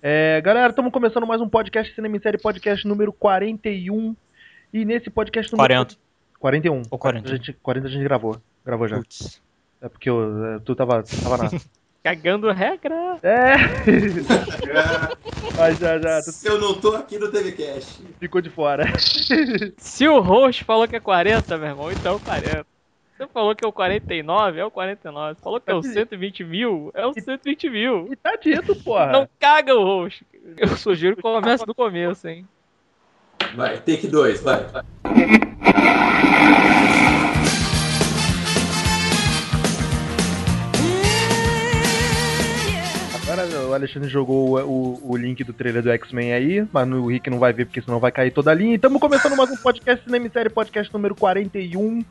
É, galera, estamos começando mais um podcast Cinema em Série, podcast número 41. E nesse podcast número 40. 41. Ou 40. A gente, 40 a gente gravou. Gravou já. Putz. É porque eu, é, tu tava, tu tava na. Cagando regra. É! Mas já, já, tu Se eu não tô aqui no TVCast. ficou de fora. Se o host falou que é 40, meu irmão, então é o 40. Você falou que é o 49, é o 49. Falou que é o 120 mil, é o 120 mil. E tá dito, porra. Não caga o host. Eu sugiro que comece do começo, hein. Vai, take 2, vai. Agora o Alexandre jogou o, o, o link do trailer do X-Men aí, mas o Rick não vai ver porque senão vai cair toda a linha. E estamos começando mais um podcast Cinema Série, podcast número 41,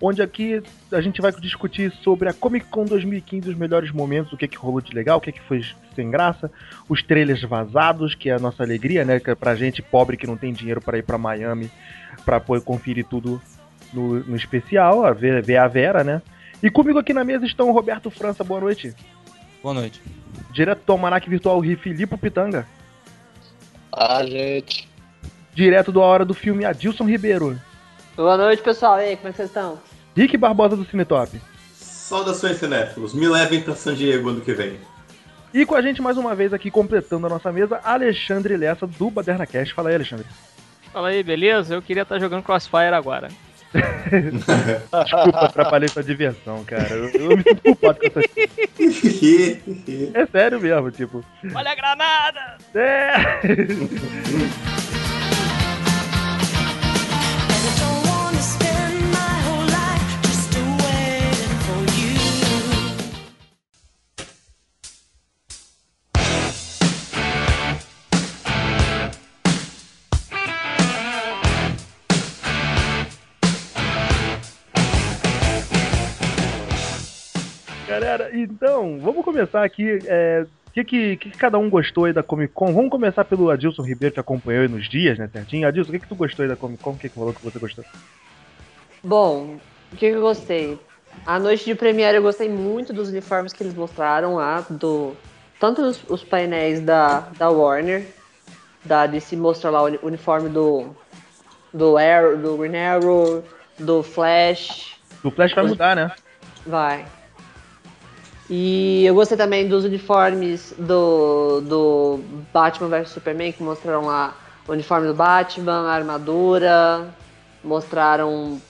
onde aqui a gente vai discutir sobre a Comic Con 2015, os melhores momentos, o que, que rolou de legal, o que, que foi sem graça, os trailers vazados, que é a nossa alegria, né? Que é pra gente pobre que não tem dinheiro para ir para Miami para poder conferir tudo no, no especial, a ver, ver a Vera, né? E comigo aqui na mesa estão o Roberto França, boa noite. Boa noite. Direto do Almanac Virtual Rio, Filipe Pitanga. Ah, gente. Direto da hora do filme Adilson Ribeiro. Boa noite, pessoal. E aí, como é que vocês estão? Rick Barbosa do Cinetop. Saudações cinéfilos. Me levem pra San Diego ano que vem. E com a gente mais uma vez aqui, completando a nossa mesa, Alexandre Lessa do Baderna Cast. Fala aí, Alexandre. Fala aí, beleza? Eu queria estar jogando Crossfire agora. Desculpa, atrapalhei sua diversão, cara. Eu, eu me sinto culpado com essa É sério mesmo, tipo. Olha a granada! É. Galera, então, vamos começar aqui. É, o que, que, que cada um gostou aí da Comic Con? Vamos começar pelo Adilson Ribeiro, que acompanhou aí nos dias, né, certinho? Adilson, o que, que tu gostou aí da Comic Con? O que, que falou que você gostou? Bom, o que, que eu gostei? A noite de premiere eu gostei muito dos uniformes que eles mostraram lá, do tanto os, os painéis da, da Warner, da DC mostrou lá o uni- uniforme do do Arrow, do Green Arrow, do Flash, O Flash vai mudar, né? vai. E eu gostei também dos uniformes do, do Batman vs Superman, que mostraram lá o uniforme do Batman, a armadura, mostraram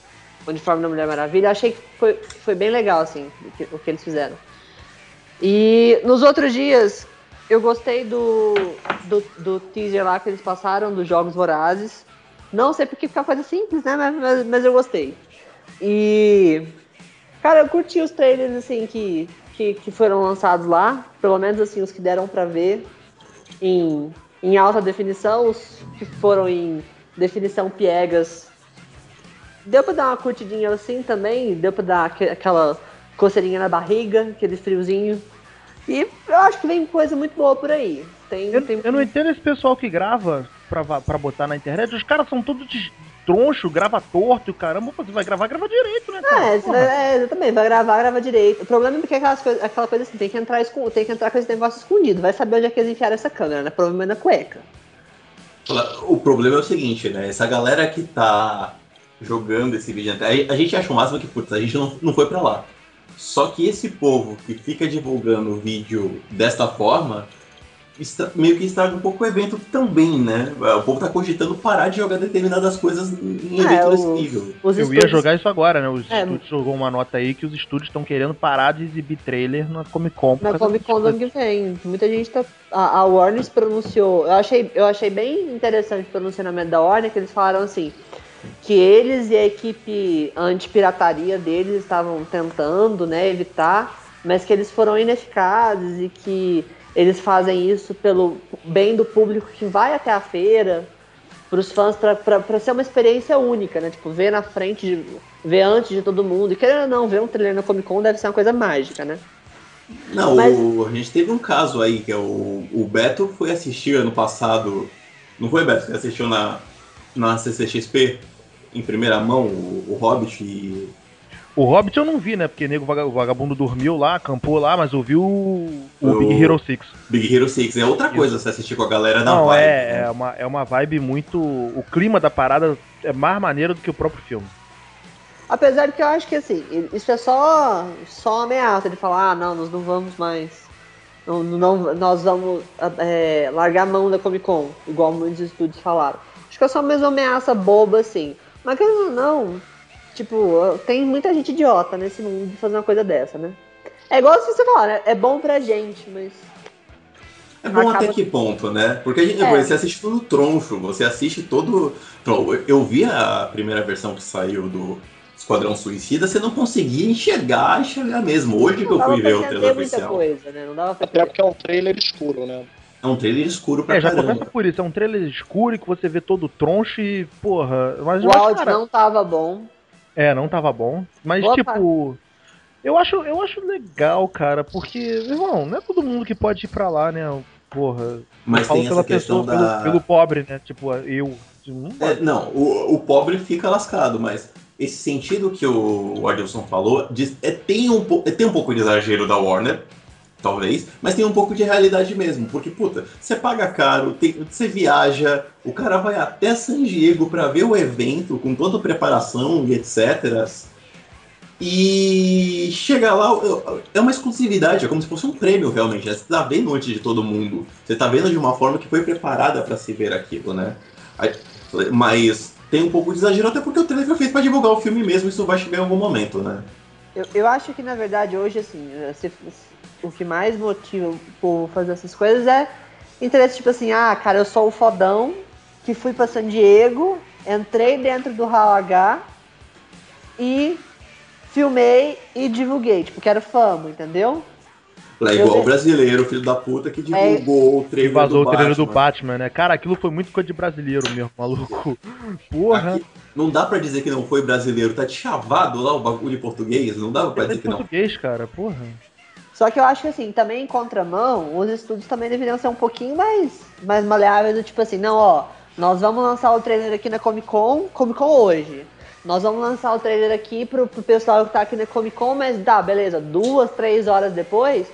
o uniforme da Mulher Maravilha. Achei que foi, foi bem legal, assim, o que, o que eles fizeram. E nos outros dias, eu gostei do, do, do teaser lá que eles passaram, dos Jogos Vorazes. Não sei porque fica coisa simples, né? Mas, mas, mas eu gostei. E. Cara, eu curti os trailers, assim, que, que, que foram lançados lá. Pelo menos, assim, os que deram pra ver em, em alta definição. Os que foram em definição piegas. Deu pra dar uma curtidinha assim também. Deu pra dar aque- aquela coceirinha na barriga, aquele friozinho. E eu acho que vem coisa muito boa por aí. Tem, Eu, tem... eu não entendo esse pessoal que grava pra, va- pra botar na internet. Os caras são todos troncho, grava torto e o caramba. Você vai gravar, grava direito, né, cara? É, vai, é, exatamente, vai gravar, grava direito. O problema é porque aquelas aquela coisa assim, tem que entrar tem que entrar com esse negócio escondido. Vai saber onde é que eles enfiaram essa câmera, né? Provavelmente na cueca. O problema é o seguinte, né? Essa galera que tá jogando esse vídeo, a a gente acha o máximo que, putz, a gente não, não foi pra lá. Só que esse povo que fica divulgando o vídeo desta forma, estra- meio que estraga um pouco o evento também, né? O povo tá cogitando parar de jogar determinadas coisas em É, evento nível. Os Eu ia estúdios- jogar isso agora, né? Os É. estúdios jogou uma nota aí que os estúdios estão querendo parar de exibir trailer na Comic Con. Na Comic Con do ano que vem. Muita gente tá. A, a Warner se pronunciou. Eu achei, eu achei bem interessante o pronunciamento da Warner, que eles falaram assim. Que eles e a equipe anti-pirataria deles estavam tentando né, evitar, mas que eles foram ineficazes e que eles fazem isso pelo bem do público que vai até a feira, para os fãs, para ser uma experiência única, né? Tipo, ver na frente, de, ver antes de todo mundo. E querendo ou não, ver um trailer na Comic Con deve ser uma coisa mágica, né? Não, Mas- o- a gente teve um caso aí, que é o, o Beto foi assistir ano passado. Não foi, Beto? Você assistiu na, na CCXP em primeira mão o, o Hobbit e O Hobbit eu não vi, né? Porque nego, vagabundo dormiu lá, acampou lá, mas eu vi o, o O- Big Hero 6. Big Hero 6 é outra coisa você assistir com a galera da Não, vibe. é, né? é, uma, é uma vibe muito. O clima da parada é mais maneiro do que o próprio filme. Apesar de que eu acho que assim, isso é só, só uma ameaça de falar, ah, não, nós não vamos mais. Não, não- nós vamos é, largar a mão da Comic Con, igual muitos estúdios falaram. Acho que é só mesmo uma ameaça boba, assim. Mas querendo ou não, tipo, tem muita gente idiota nesse mundo de fazer uma coisa dessa, né? É igual se você falar, né? É bom pra gente, mas. É bom Acaba- até que ponto, né? Porque a gente, É. você assiste tudo troncho, você assiste todo. Eu vi a primeira versão que saiu do Esquadrão Suicida, você não conseguia enxergar, enxergar mesmo. Hoje que eu fui ver o trailer muita oficial. coisa, né? Não dava pra Até porque é um trailer escuro, né? É um trailer escuro pra É, já caramba. começa por isso. É um trailer escuro que você vê todo troncho e, porra. Mas O áudio cara, não tava bom. É, não tava bom. Mas, Boa tipo. Eu acho, eu acho legal, cara, porque, irmão, não é todo mundo que pode ir pra lá, né? Porra. Mas tem pela essa questão pessoa, da. pelo, pelo pobre, né? Tipo, eu. Não É, não, o, o pobre fica lascado, mas esse sentido que o Adilson falou diz- é, tem, um, é, tem um pouco de exagero da Warner, talvez, mas tem um pouco de realidade mesmo, porque, puta, você paga caro, tem- você viaja, o cara vai até San Diego pra ver o evento com toda a preparação e etc. E chega lá, é uma exclusividade, é como se fosse um prêmio realmente. né? Você tá vendo antes de todo mundo. Você tá vendo de uma forma que foi preparada pra se ver aquilo, né? Mas tem um pouco de exagero, até porque o trailer foi feito pra divulgar o filme mesmo, isso vai chegar em algum momento, né? Eu, eu acho que na verdade hoje, assim, se- o que mais motiva o povo a fazer essas coisas é interesse, tipo assim, ah, cara, eu sou o fodão que fui pra San Diego, entrei dentro do Hall H e filmei e divulguei, tipo, quero fama, entendeu? É igual o brasileiro, filho da puta, que divulgou o E trailer vazou do o trailer do Batman. Batman, né? Cara, aquilo foi muito coisa de brasileiro mesmo, maluco. Porra. Aqui, não dá pra dizer que não foi brasileiro, tá chavado lá o bagulho em português, não dá pra É dizer que não. português, cara, porra. Só que eu acho que assim, também em contramão, os estúdios também deveriam ser um pouquinho mais, mais maleáveis, do tipo assim, não, ó, nós vamos lançar o trailer aqui na Comic Con, Comic Con hoje. Nós vamos lançar o trailer aqui pro, pro pessoal que tá aqui na Comic Con, mas tá, beleza, duas, três horas depois,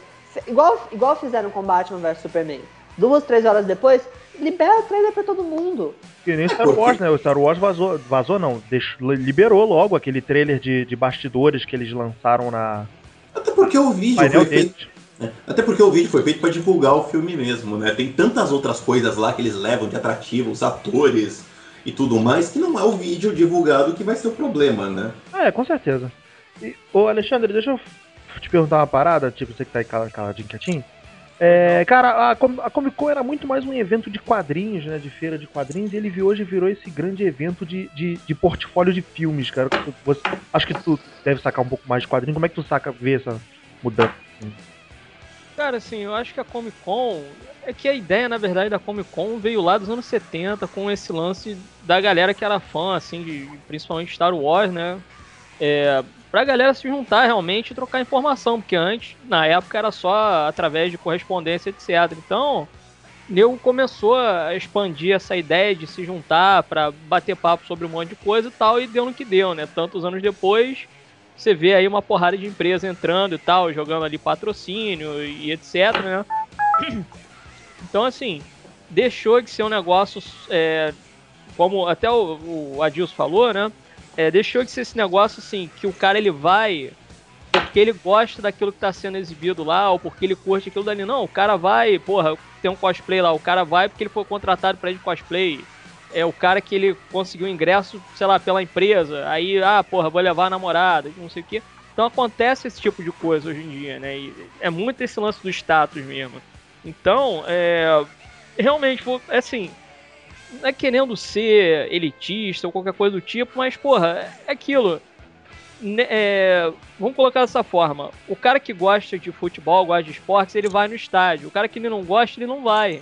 igual, igual fizeram com Batman vs Superman. Duas, três horas depois, libera o trailer pra todo mundo. Que nem Star porque- Wars, né? O Star Wars vazou, vazou não, deixou, liberou logo aquele trailer de, de bastidores que eles lançaram na Até porque o vídeo painel foi feito. deles. Até porque o vídeo foi feito pra divulgar o filme mesmo, né? Tem tantas outras coisas lá que eles levam de atrativo, os atores e tudo mais, que não é o vídeo divulgado que vai ser o problema, né? Ah, é, com certeza. E, ô, Alexandre, deixa eu te perguntar uma parada, tipo, você que tá aí cala- caladinho, quietinho. É, cara, a, a Comic Con era muito mais um evento de quadrinhos, né? De feira de quadrinhos, e ele vi- hoje virou esse grande evento de, de, de portfólio de filmes, cara. Você- acho que tu deve sacar um pouco mais de quadrinho. Como é que tu saca ver essa mudança? Cara, assim, eu acho que a Comic Con. É que a ideia, na verdade, da Comic Con veio lá dos anos 70 com esse lance da galera que era fã, assim, de principalmente Star Wars, né? É, pra galera se juntar realmente e trocar informação, porque antes, na época, era só através de correspondência, etc. Então, Nego começou a expandir essa ideia de se juntar pra bater papo sobre um monte de coisa e tal, e deu no que deu, né? Tantos anos depois, você vê aí uma porrada de empresa entrando e tal, jogando ali patrocínio e etc, né? Então, assim, deixou de ser um negócio, é, como até o, o Adilson falou, né? É, deixou de ser esse negócio, assim, que o cara ele vai porque ele gosta daquilo que tá sendo exibido lá, ou porque ele curte aquilo dali. Não, o cara vai, porra, tem um cosplay lá, o cara vai porque ele foi contratado pra ir de cosplay. É o cara que ele conseguiu ingresso, sei lá, pela empresa. Aí, ah, porra, vou levar a namorada, não sei o quê. Então acontece esse tipo de coisa hoje em dia, né? E é muito esse lance do status mesmo. Então, é. Realmente, pô, assim. Não é querendo ser elitista ou qualquer coisa do tipo, mas, porra, é aquilo. Ne- é, vamos colocar dessa forma. O cara que gosta de futebol, gosta de esportes, ele vai no estádio. O cara que não gosta, ele não vai.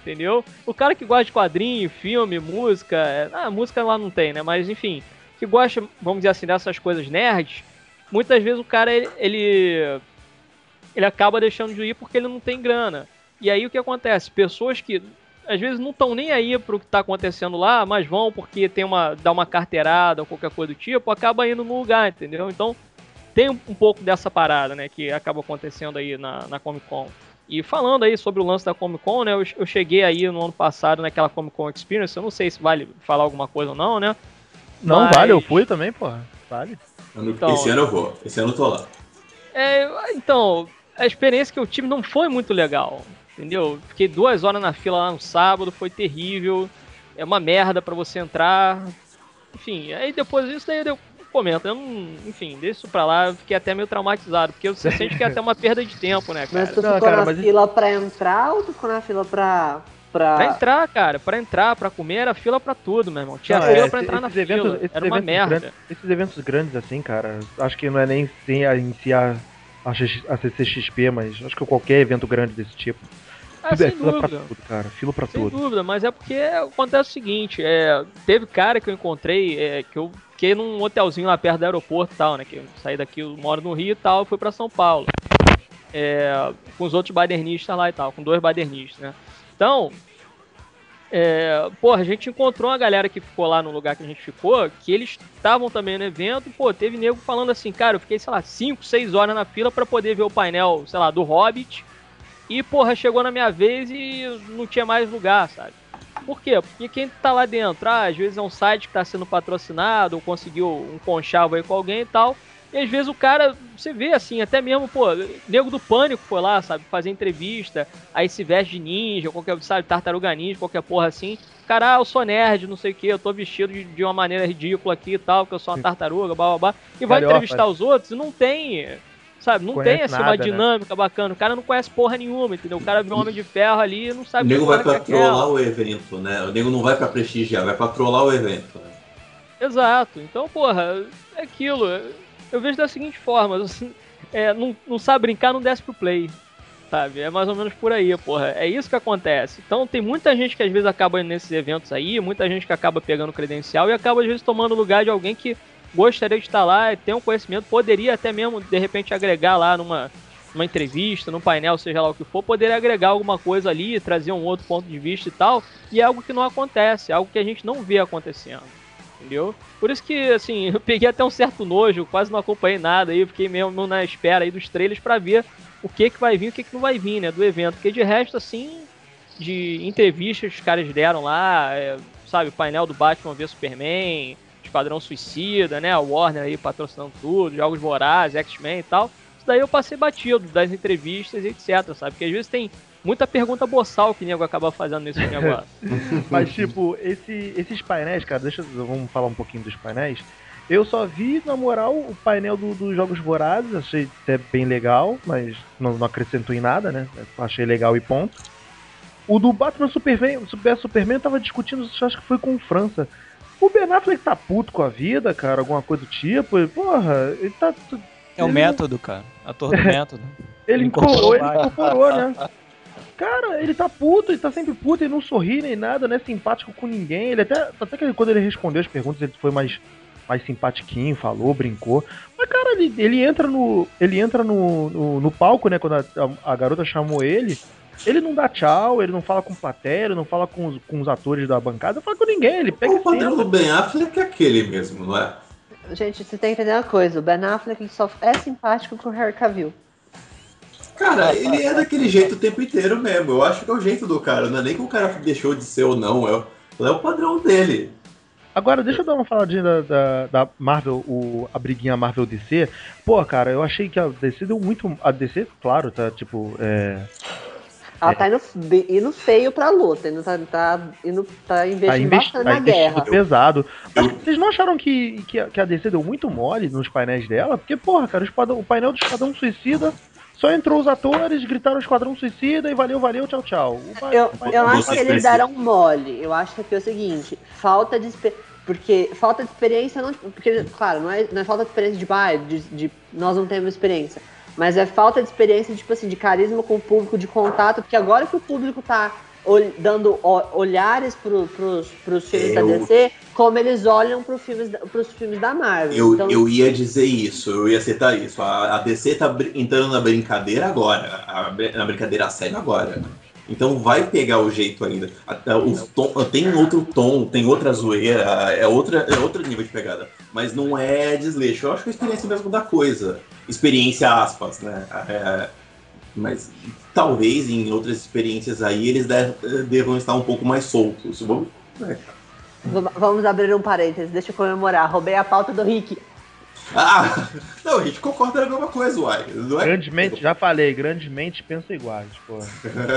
Entendeu? O cara que gosta de quadrinho, filme, música. é- Ah, música lá não tem, né? Mas enfim. Que gosta, vamos dizer assim, dessas coisas nerds. Muitas vezes o cara, ele. Ele, ele acaba deixando de ir porque ele não tem grana. E aí o que acontece? Pessoas que às vezes não estão nem aí pro que tá acontecendo lá, mas vão porque tem uma dá uma carteirada ou qualquer coisa do tipo, acaba indo no lugar, entendeu? Então tem um, um pouco dessa parada, né, que acaba acontecendo aí na, na Comic Con. E falando aí sobre o lance da Comic Con, né, eu, eu cheguei aí no ano passado naquela Comic Con Experience, eu não sei se vale falar alguma coisa ou não, né? Não, Mas- vale, eu fui também, porra. Vale. Então- esse ano eu vou. Esse ano eu tô lá. É, então, a experiência que eu tive não foi muito legal, entendeu? Fiquei duas horas na fila lá no sábado, foi terrível, é uma merda pra você entrar. Enfim, aí depois disso daí eu comento, eu não, enfim, deixa isso pra lá, eu fiquei até meio traumatizado, porque você sente que é até uma perda de tempo, né, cara? Mas tu Não, ficou cara, na mas- fila pra entrar ou tu ficou na fila pra. pra... Pra entrar, cara, pra entrar, pra comer, era fila pra tudo, meu irmão. Tinha Não, fila é, pra entrar na fila, eventos- esses era uma merda. grandes- esses eventos grandes assim, cara, acho que não é nem sem a iniciar a, X- a CCXP, mas acho que qualquer evento grande desse tipo. Ah, tudo é sem fila pra dúvida. tudo, cara. Fila pra Sem tudo. dúvida, mas é porque acontece o seguinte, é, teve cara que eu encontrei, é, que eu fiquei num hotelzinho lá perto do aeroporto e tal, né? Que eu saí daqui, eu moro no Rio e tal, fui pra São Paulo. É, com os outros badernistas lá e tal, com dois badernistas, né? Então, é, porra, a gente encontrou uma galera que ficou lá no lugar que a gente ficou, que eles estavam também no evento, pô, teve nego falando assim, cara, eu fiquei, sei lá, 5, 6 horas na fila pra poder ver o painel, sei lá, do Hobbit, e, porra, chegou na minha vez e não tinha mais lugar, sabe? Por quê? Porque quem tá lá dentro, ah, às vezes é um site que tá sendo patrocinado, ou conseguiu um conchavo aí com alguém e tal. E às vezes o cara, você vê assim, até mesmo, pô, nego do pânico foi lá, sabe, fazer entrevista, aí se veste de ninja, qualquer, sabe, tartaruga ninja, qualquer porra assim. Cara, ah, eu sou nerd, não sei o que, eu tô vestido de, de uma maneira ridícula aqui e tal, que eu sou uma tartaruga, blá blá blá. E vai Galhofa. entrevistar os outros e não tem. Sabe, não Conhece tem assim nada, uma né? dinâmica bacana. O cara não conhece porra nenhuma, entendeu? O cara vê um homem de ferro ali e não O sabe nego que vai porra pra que é trollar o evento, né? O nego não vai pra prestigiar, vai pra trollar o evento. Né? Exato. Então, porra, é aquilo. Eu vejo da seguinte forma: assim, é, não, não sabe brincar, não desce pro play. Sabe? É mais ou menos por aí, porra. É isso que acontece. Então, tem muita gente que às vezes acaba indo nesses eventos aí, muita gente que acaba pegando credencial e acaba às vezes tomando o lugar de alguém que gostaria de estar lá e ter um conhecimento, poderia até mesmo de repente agregar lá numa, numa entrevista, num painel, seja lá o que for, poderia agregar alguma coisa ali, trazer um outro ponto de vista e tal, e é algo que não acontece, é algo que a gente não vê acontecendo. Entendeu? Por isso que, assim, eu peguei até um certo nojo, quase não acompanhei nada aí, fiquei mesmo na espera aí dos trailers pra ver o que que vai vir e o que que não vai vir, né, do evento. Porque de resto, assim, de entrevistas que os caras deram lá, é, sabe, painel do Batman vs Superman, Esquadrão Suicida, né, a Warner aí patrocinando tudo, Jogos Vorazes, X-Men e tal. Isso daí eu passei batido das entrevistas e etc, sabe? Porque às vezes tem muita pergunta boçal que o nego acaba fazendo nesse negócio. Mas, tipo, esse- esses painéis, cara, deixa vamos falar um pouquinho dos painéis. Eu só vi, na moral, o painel do- dos Jogos Vorazes, achei até bem legal, mas não, não acrescentou em nada, né? Achei legal e ponto. O do Batman Superman, Super Superman tava discutindo, acho que foi com França. O Ben Affleck tá puto com a vida, cara, alguma coisa do tipo. e, Porra, ele tá. É o ele- método, cara. Ator do método. Ele Incorporou incorporou, ele incorporou, né? Cara, ele tá puto, ele tá sempre puto, ele não sorri nem nada, não é simpático com ninguém. Ele até, até que quando ele respondeu as perguntas, ele foi mais, mais simpatiquinho, falou, brincou. Mas, cara, ele, ele entra no. Ele entra no, no, no palco, né? Quando a, a- a garota chamou ele. Ele não dá tchau, ele não fala com plateia, ele não fala com os, com os atores da bancada, não fala com ninguém, ele pega O padrão do Ben Affleck é aquele mesmo, não é? Gente, você tem que entender uma coisa: o Ben Affleck só é simpático com o Harry Cavill. Cara, ele é daquele jeito o tempo inteiro mesmo. Eu acho que é o jeito do cara. Não é nem que o cara deixou de ser ou não. É, o- é o padrão dele. Agora, deixa eu dar uma faladinha da, da, da Marvel, o, a briguinha Marvel DC. Pô, cara, eu achei que a DC deu muito. A DC, claro, tá tipo. É, Ela É. tá indo, indo feio pra luta, indo, tá, tá, indo, tá investindo tá investi- bastante tá na investindo guerra. pesado. Mas vocês não acharam que, que, a, que a DC deu muito mole nos painéis dela? Porque, porra, cara, o, esquadrão- o painel do Esquadrão Suicida só entrou os atores, gritaram Esquadrão Suicida e valeu, valeu, tchau, tchau. Eu, eu acho que eles deram mole. Eu acho que é o seguinte, falta de porque falta de experiência não, porque claro, não é, não é falta de experiência de, ah, de, de nós não temos experiência, mas é falta de experiência tipo assim, de carisma com o público, de contato, porque agora que o público tá ol- dando olhares pro, pros, pros filmes da Eu- DC, como eles olham pro filmes, pros filmes da Marvel. Eu, então, eu ia dizer isso, eu ia citar isso. A, a DC tá entrando na brincadeira agora. a na brincadeira séria agora. Então vai pegar o jeito ainda. Tom- tem outro tom, tem outra zoeira, é, outra, é outro nível de pegada. Mas não é desleixo. Eu acho que é a experiência mesmo da coisa. Experiência aspas, né? É, mas talvez em outras experiências aí eles de- devam estar um pouco mais soltos. Vamos- é. Vam- Vamos abrir um parênteses, deixa eu comemorar. Roubei a pauta do Rick. Ah, não, a gente concorda na mesma coisa, uai. Não é? Grandemente, já falei, grandemente pensa iguais, pô.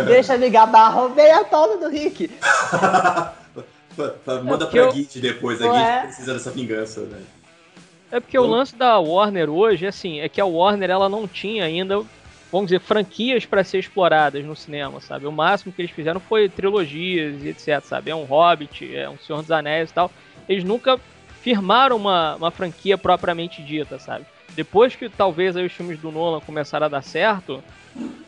Deixa eu me gabar, roubei a pauta do Rick. Fa- Manda pra eu- Git depois, a Git é? precisa dessa vingança, né? É porque o lance da Warner hoje, assim, é que a Warner ela não tinha ainda, vamos dizer, franquias pra ser exploradas no cinema, sabe? O máximo que eles fizeram foi trilogias e etc, sabe? É um Hobbit, é um Senhor dos Anéis e tal. Eles nunca firmaram uma, uma franquia propriamente dita, sabe? Depois que talvez aí os filmes do Nolan começaram a dar certo,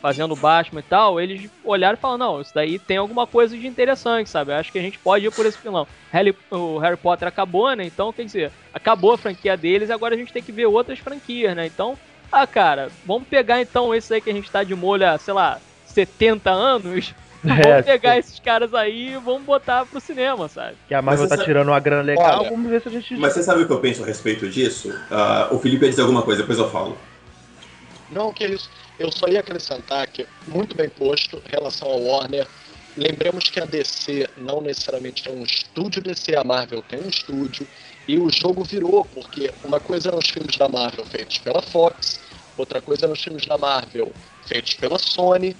fazendo Batman e tal, eles olharam e falaram, não, isso daí tem alguma coisa de interessante, sabe? Acho que a gente pode ir por esse filão. Harry, o Harry Potter acabou, né? Então, quer dizer, acabou a franquia deles, agora a gente tem que ver outras franquias, né? Então, ah, cara, vamos pegar então esse aí que a gente tá de molho há, sei lá, 70 anos. Vamos É, pegar esses caras aí e vamos botar pro cinema, sabe? Que a Marvel tá essa- tirando uma grana legal, Olha, vamos ver se a gente. Mas você sabe o que eu penso a respeito disso? Ah, o Felipe ia dizer alguma coisa, depois eu falo. Não, que isso. Eu só ia acrescentar que, muito bem posto, em relação ao Warner, lembremos que a DC não necessariamente é um estúdio DC, a Marvel tem um estúdio, e o jogo virou, porque uma coisa eram os filmes da Marvel feitos pela Fox, outra coisa eram os filmes da Marvel feitos pela Sony,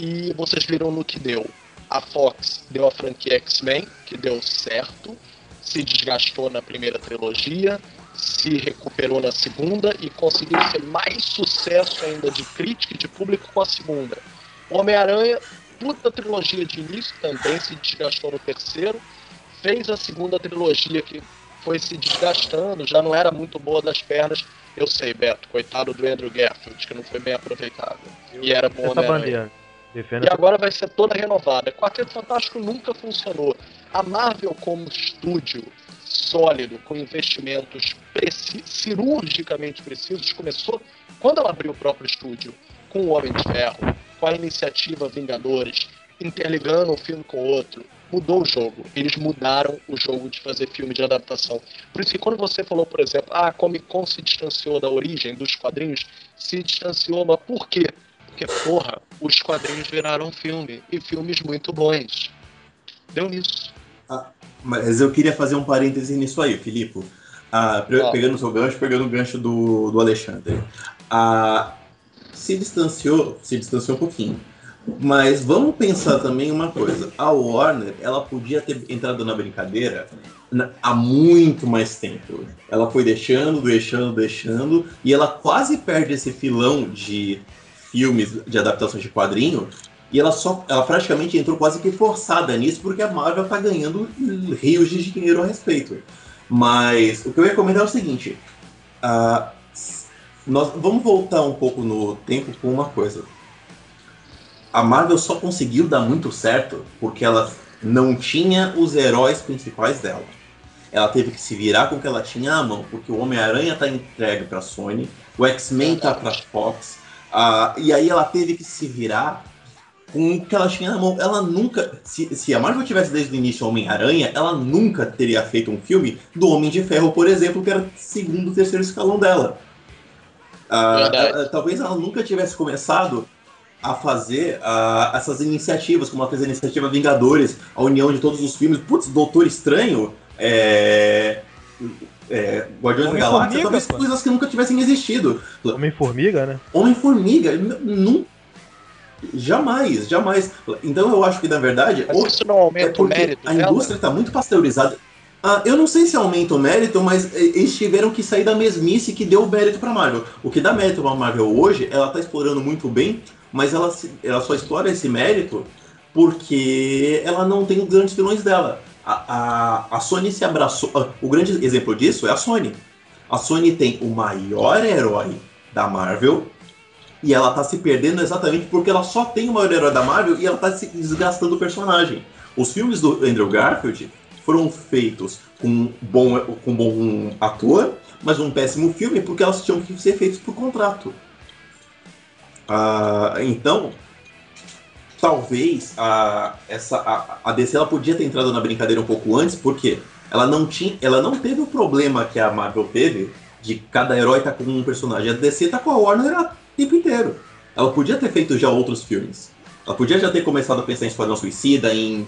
e vocês viram no que deu. A Fox deu a franquia X-Men, que deu certo, se desgastou na primeira trilogia, se recuperou na segunda e conseguiu ser mais sucesso ainda de crítica e de público com a segunda. Homem-Aranha, puta trilogia de início, também se desgastou no terceiro, fez a segunda trilogia que foi se desgastando, já não era muito boa das pernas. Eu sei, Beto, coitado do Andrew Garfield, que não foi bem aproveitado. E era bom Homem-Aranha. Defenda E agora vai ser toda renovada. Quarteto Fantástico nunca funcionou. A Marvel, como estúdio sólido, com investimentos preci- cirurgicamente precisos, começou quando ela abriu o próprio estúdio, com o Homem de Ferro, com a iniciativa Vingadores, interligando um filme com o outro. Mudou o jogo. Eles mudaram o jogo de fazer filme de adaptação. Por isso que quando você falou, por exemplo, ah, a Comic Con se distanciou da origem dos quadrinhos, se distanciou, mas por quê? Porque, porra, os quadrinhos viraram filme. E filmes muito bons. Deu nisso. Mas eu queria fazer um parêntese nisso aí, Filipe. Ah, pegando o seu gancho, pegando o gancho do, do Alexandre. Ah, se distanciou, se distanciou um pouquinho. Mas vamos pensar também uma coisa. A Warner, ela podia ter entrado na brincadeira há muito mais tempo. Ela foi deixando, deixando, deixando, e ela quase perde esse filão de filmes de adaptações de quadrinho. E ela só, ela praticamente entrou quase que forçada nisso, porque a Marvel tá ganhando rios de dinheiro a respeito. Mas o que eu ia comentar é o seguinte: s- nós vamos voltar um pouco no tempo com uma coisa. A Marvel só conseguiu dar muito certo porque ela não tinha os heróis principais dela. Ela teve que se virar com o que ela tinha à mão, porque o Homem-Aranha tá entregue pra Sony, o X-Men tá pra Fox, ah, e aí ela teve que se virar com o que ela tinha na mão. Ela nunca. Se, se a Marvel tivesse desde o início Homem-Aranha, ela nunca teria feito um filme do Homem de Ferro, por exemplo, que era o segundo, terceiro escalão dela. Ah, Verdade. ah, talvez ela nunca tivesse começado a fazer ah, essas iniciativas, como ela fez a iniciativa Vingadores, a união de todos os filmes. Putz, Doutor Estranho, é, é, Guardiões da Homem-Formiga, Galáxia, talvez pô. coisas que nunca tivessem existido. Homem-Formiga, né? Homem-Formiga, n- não. Jamais, jamais. Então eu acho que, na verdade, ou- isso não é aumenta o porque mérito a dela? indústria está muito pasteurizada. Ah, eu não sei se aumenta o mérito, mas eh, eles tiveram que sair da mesmice que deu o mérito para Marvel. O que dá mérito para Marvel hoje, ela está explorando muito bem, mas ela, ela só explora esse mérito porque ela não tem os grandes vilões dela. A, a, Sony se abraçou. ah, O grande exemplo disso é a Sony. A Sony tem o maior herói da Marvel e ela tá se perdendo exatamente porque ela só tem o maior herói da Marvel e ela tá se desgastando o personagem. Os filmes do Andrew Garfield foram feitos com um bom, com bom ator, mas um péssimo filme porque elas tinham que ser feitos por contrato. Ah, então, talvez a, essa, a, a DC ela podia ter entrado na brincadeira um pouco antes, porque ela não tinha, ela não teve o problema que a Marvel teve de cada herói tá com um personagem. A DC tá com a Warner o tempo inteiro. Ela podia ter feito já outros filmes. Ela podia já ter começado a pensar em Esquadrão Suicida, em,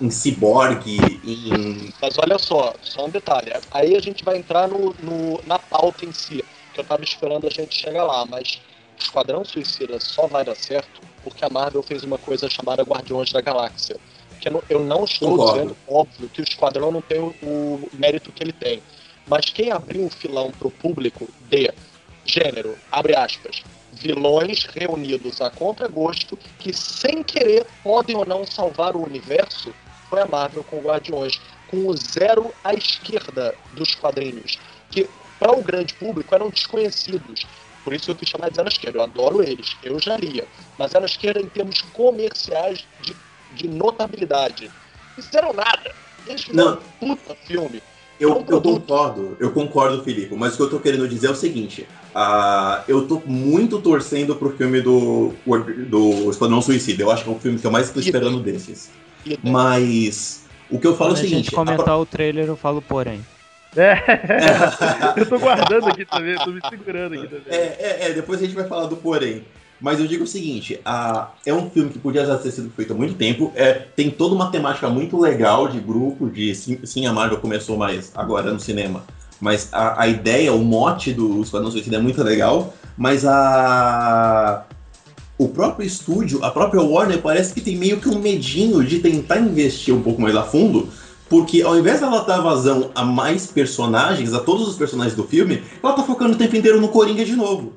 em Cyborg, em. Mas olha só, só um detalhe. Aí a gente vai entrar no, no- na pauta em si, que eu tava esperando a gente chegar lá, mas Esquadrão Suicida só vai dar certo porque a Marvel fez uma coisa chamada Guardiões da Galáxia. Que eu não, estou Concordo. dizendo, óbvio, que o Esquadrão não tem o, o mérito que ele tem. Mas quem abriu um filão pro público de gênero, abre aspas, vilões reunidos a contragosto que sem querer podem ou não salvar o universo foi a Marvel com Guardiões, com o zero à esquerda dos quadrinhos, que para o grande público eram desconhecidos. Por isso eu quis chamar de zero esquerda. Eu adoro eles, eu já lia. Mas zero esquerda em termos comerciais de, de notabilidade. Fizeram nada. Eles fizeram um puta filme. Eu, É um eu concordo, eu concordo, Filipe, mas o que eu tô querendo dizer é o seguinte: ah, eu tô muito torcendo pro filme do, do Esquadrão Suicida. Eu acho que é o filme que eu mais tô esperando desses. Mas o que eu falo é Quando o a seguinte: gente comentar o trailer, eu falo porém. É, eu tô guardando aqui também, tô me segurando aqui também. É, é, é, depois a gente vai falar do porém. Mas eu digo o seguinte, a, é um filme que podia já ter sido feito há muito tempo. É, tem toda uma temática muito legal de grupo, de sim, sim, a Marvel começou mais agora no cinema. Mas a, a ideia, o mote do Esquadrão Suicida é muito legal. Mas a. O próprio estúdio, a própria Warner, parece que tem meio que um medinho de tentar investir um pouco mais a fundo. Porque ao invés dela dar vazão a mais personagens, a todos os personagens do filme, ela tá focando o tempo inteiro no Coringa de novo.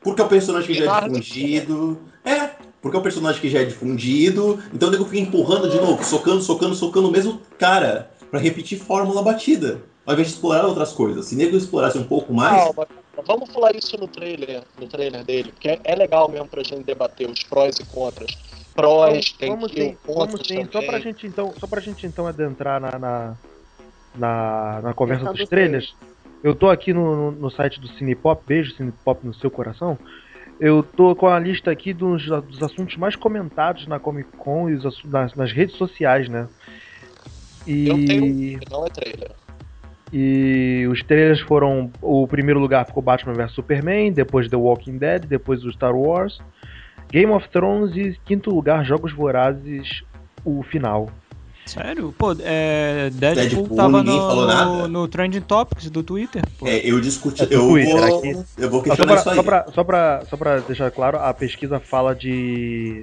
Porque é o personagem que já é difundido. É, porque é o personagem que já é difundido. Então o nego fica empurrando de novo, socando, socando, socando o mesmo cara. Pra repetir fórmula batida. Ao invés de explorar outras coisas. Se o nego explorasse um pouco mais. Calma, vamos falar isso no trailer, no trailer dele, porque é legal mesmo pra gente debater os prós e contras. Prós, tem vamos que sim, contras vamos sim. Só pra gente então, só pra gente então adentrar na, na, na, na conversa dos trailers. Eu tô aqui no, no, site do Cinepop, beijo Cinepop no seu coração. Eu tô com a lista aqui dos, dos assuntos mais comentados na Comic Con e os nas, nas redes sociais, né? E, tenho- Não é trailer. e os trailers foram. O primeiro lugar ficou Batman vs Superman, depois The Walking Dead, depois o Star Wars, Game of Thrones e quinto lugar Jogos Vorazes, o final. Sério? Pô, é, Deadpool, Deadpool, tava no, falou nada. no, no Trending Topics do Twitter. Pô. É, eu discuti. É eu, Twitter, vou, aqui. eu vou Ah, Só questionar pra, isso aí. só, pra, só, pra, só pra deixar claro, a pesquisa fala de.